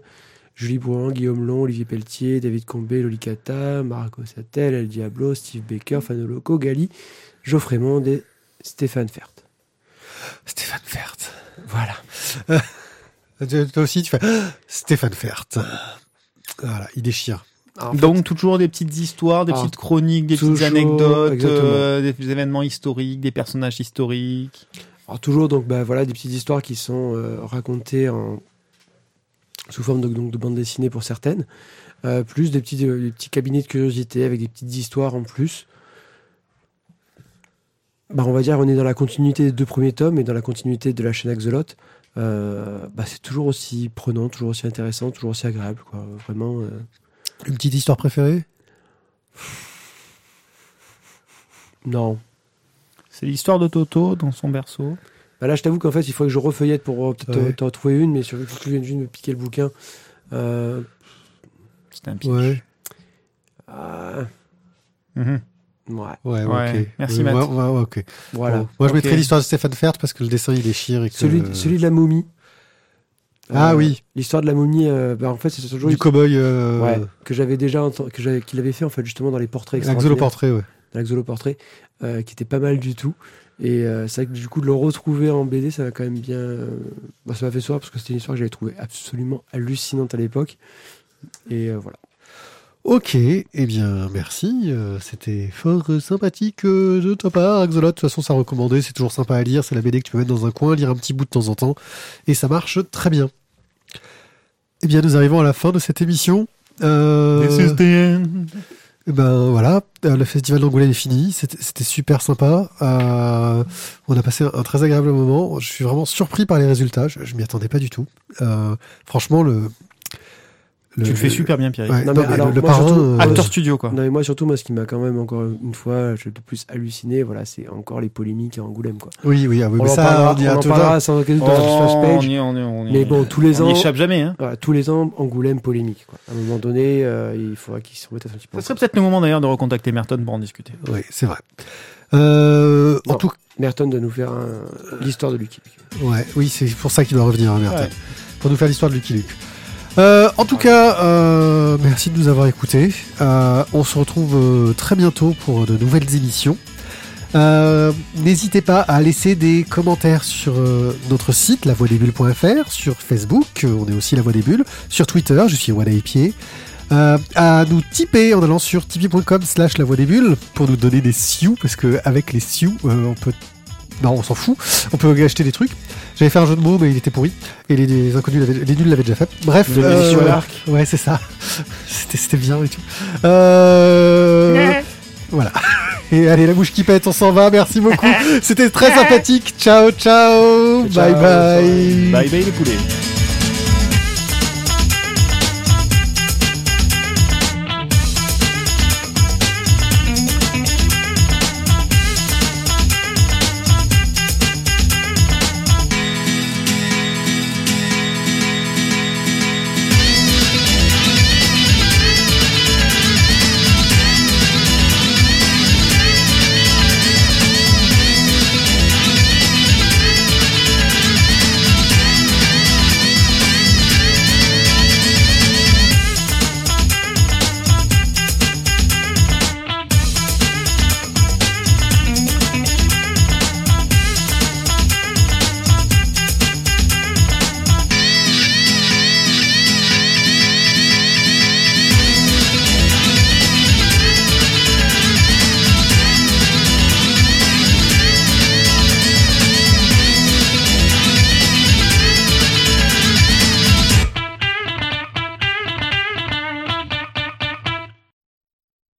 Julie Brouin, Guillaume Long, Olivier Pelletier, David Combé, Loli Cata, Marco Sattel, El Diablo, Steve Baker, Fanoloco, Gali, Geoffrey Monde et Stéphane Fert. Stéphane Fert. Voilà. Toi aussi, tu fais Ah, Stéphane Fert. Voilà, il déchire. En fait, Donc toujours des petites histoires, des Ah, petites chroniques, des petites anecdotes, euh, des événements historiques, des personnages historiques. Alors toujours donc bah, voilà des petites histoires qui sont euh, racontées en sous forme de, donc, de bande dessinée pour certaines, euh, plus des petits des petits cabinets de curiosité avec des petites histoires en plus. Bah, on va dire on est dans la continuité des deux premiers tomes et dans la continuité de la chaîne Axolot. Euh, bah, c'est toujours aussi prenant, toujours aussi intéressant, toujours aussi agréable quoi. Vraiment. euh, Une petite histoire préférée? Non. C'est l'histoire de Toto dans son berceau. Bah là, je t'avoue qu'en fait, il faut que je refeuillette pour euh, peut-être Ouais. t'en- trouver une, mais sur que tu viennes juste me piquer le bouquin. Euh, C'était un pitch. Ouais. ah, Mhm. Ouais, Ouais, ouais, Ouais, ok. merci, Matt. ouais, ouais, ok. voilà. Bon, moi, je Ok. mettrais l'histoire de Stéphane Fert parce que le dessin, il déchire. Et que, Celui, celui de la momie. Ah Euh, oui. L'histoire de la momie, euh, bah, en fait, c'est toujours Du cow-boy. Euh... ouais, que j'avais déjà enten- que j'avais qu'il avait fait en fait justement dans les portraits Axolo extraordinaires, portrait, ouais. dans l'Axolo portrait, euh, qui était pas mal du tout. Et euh, c'est vrai que du coup de le retrouver en BD, ça m'a quand même bien, bah, ça m'a fait sourire parce que c'était une histoire que j'avais trouvée absolument hallucinante à l'époque. Et euh, voilà. Ok, eh bien, merci. euh, C'était fort euh, sympathique euh, de ta part, Axolot. De toute façon, ça recommandé, c'est toujours sympa à lire. C'est la BD que tu peux mettre dans un coin, lire un petit bout de temps en temps. Et ça marche très bien. Eh bien, nous arrivons à la fin de cette émission. This is the end. eh ben voilà, le festival d'Angoulême est fini. C'était super sympa. On a passé un, un très agréable moment. Je suis vraiment surpris par les résultats. Je, je m'y attendais pas du tout. Franchement, le, Tu le fais super bien, Pierre. Ouais, Non, non, mais mais alors, le, le moi, parrain, surtout, euh, Acteur studio, quoi. Non, mais moi surtout, moi, ce qui m'a quand même encore une fois, je de plus halluciné, voilà, c'est encore les polémiques à Angoulême, quoi. Oui, oui, ah oui, on mais en ça, parlera, on y on a en tout parlera sans aucun doute dans la Oh, on Page. y- on y- on y- Mais bon, tous les on ans, n'y échappe jamais. Hein. Voilà, tous les ans, Angoulême polémique. Quoi. À un moment donné, euh, il faudra qu'ils se remettent un petit peu. Ça en serait peut-être le moment d'ailleurs de recontacter Merton pour en discuter. Oui, c'est vrai. Euh, en tout Merton de nous faire un- l'histoire de Lucky. ouais, oui, c'est pour ça qu'il doit revenir, hein, Merton, Ouais. pour nous faire l'histoire de Lucky Luke. Euh, en tout cas, euh, merci de nous avoir écoutés. Euh, on se retrouve très bientôt pour de nouvelles émissions. N'hésitez pas à laisser des commentaires sur notre site lavoidesbulles.fr, sur Facebook, on est aussi La Voix des Bulles, sur Twitter, je suis Wadaïpier. Euh, à nous tiper en allant sur tipeee.com slash la voix des bulles pour nous donner des sioux parce que avec les sioux on peut non on s'en fout. On peut acheter des trucs. J'avais fait un jeu de mots mais il était pourri. Et les, les inconnus les nuls l'avaient déjà fait. Bref De l'édition Larc. ouais c'est ça. C'était c'était bien et tout. Euh, voilà. Et allez la bouche qui pète on s'en va. Merci beaucoup. C'était très sympathique. Ciao. Ciao Ciao, bye bye. Bye bye les poulets.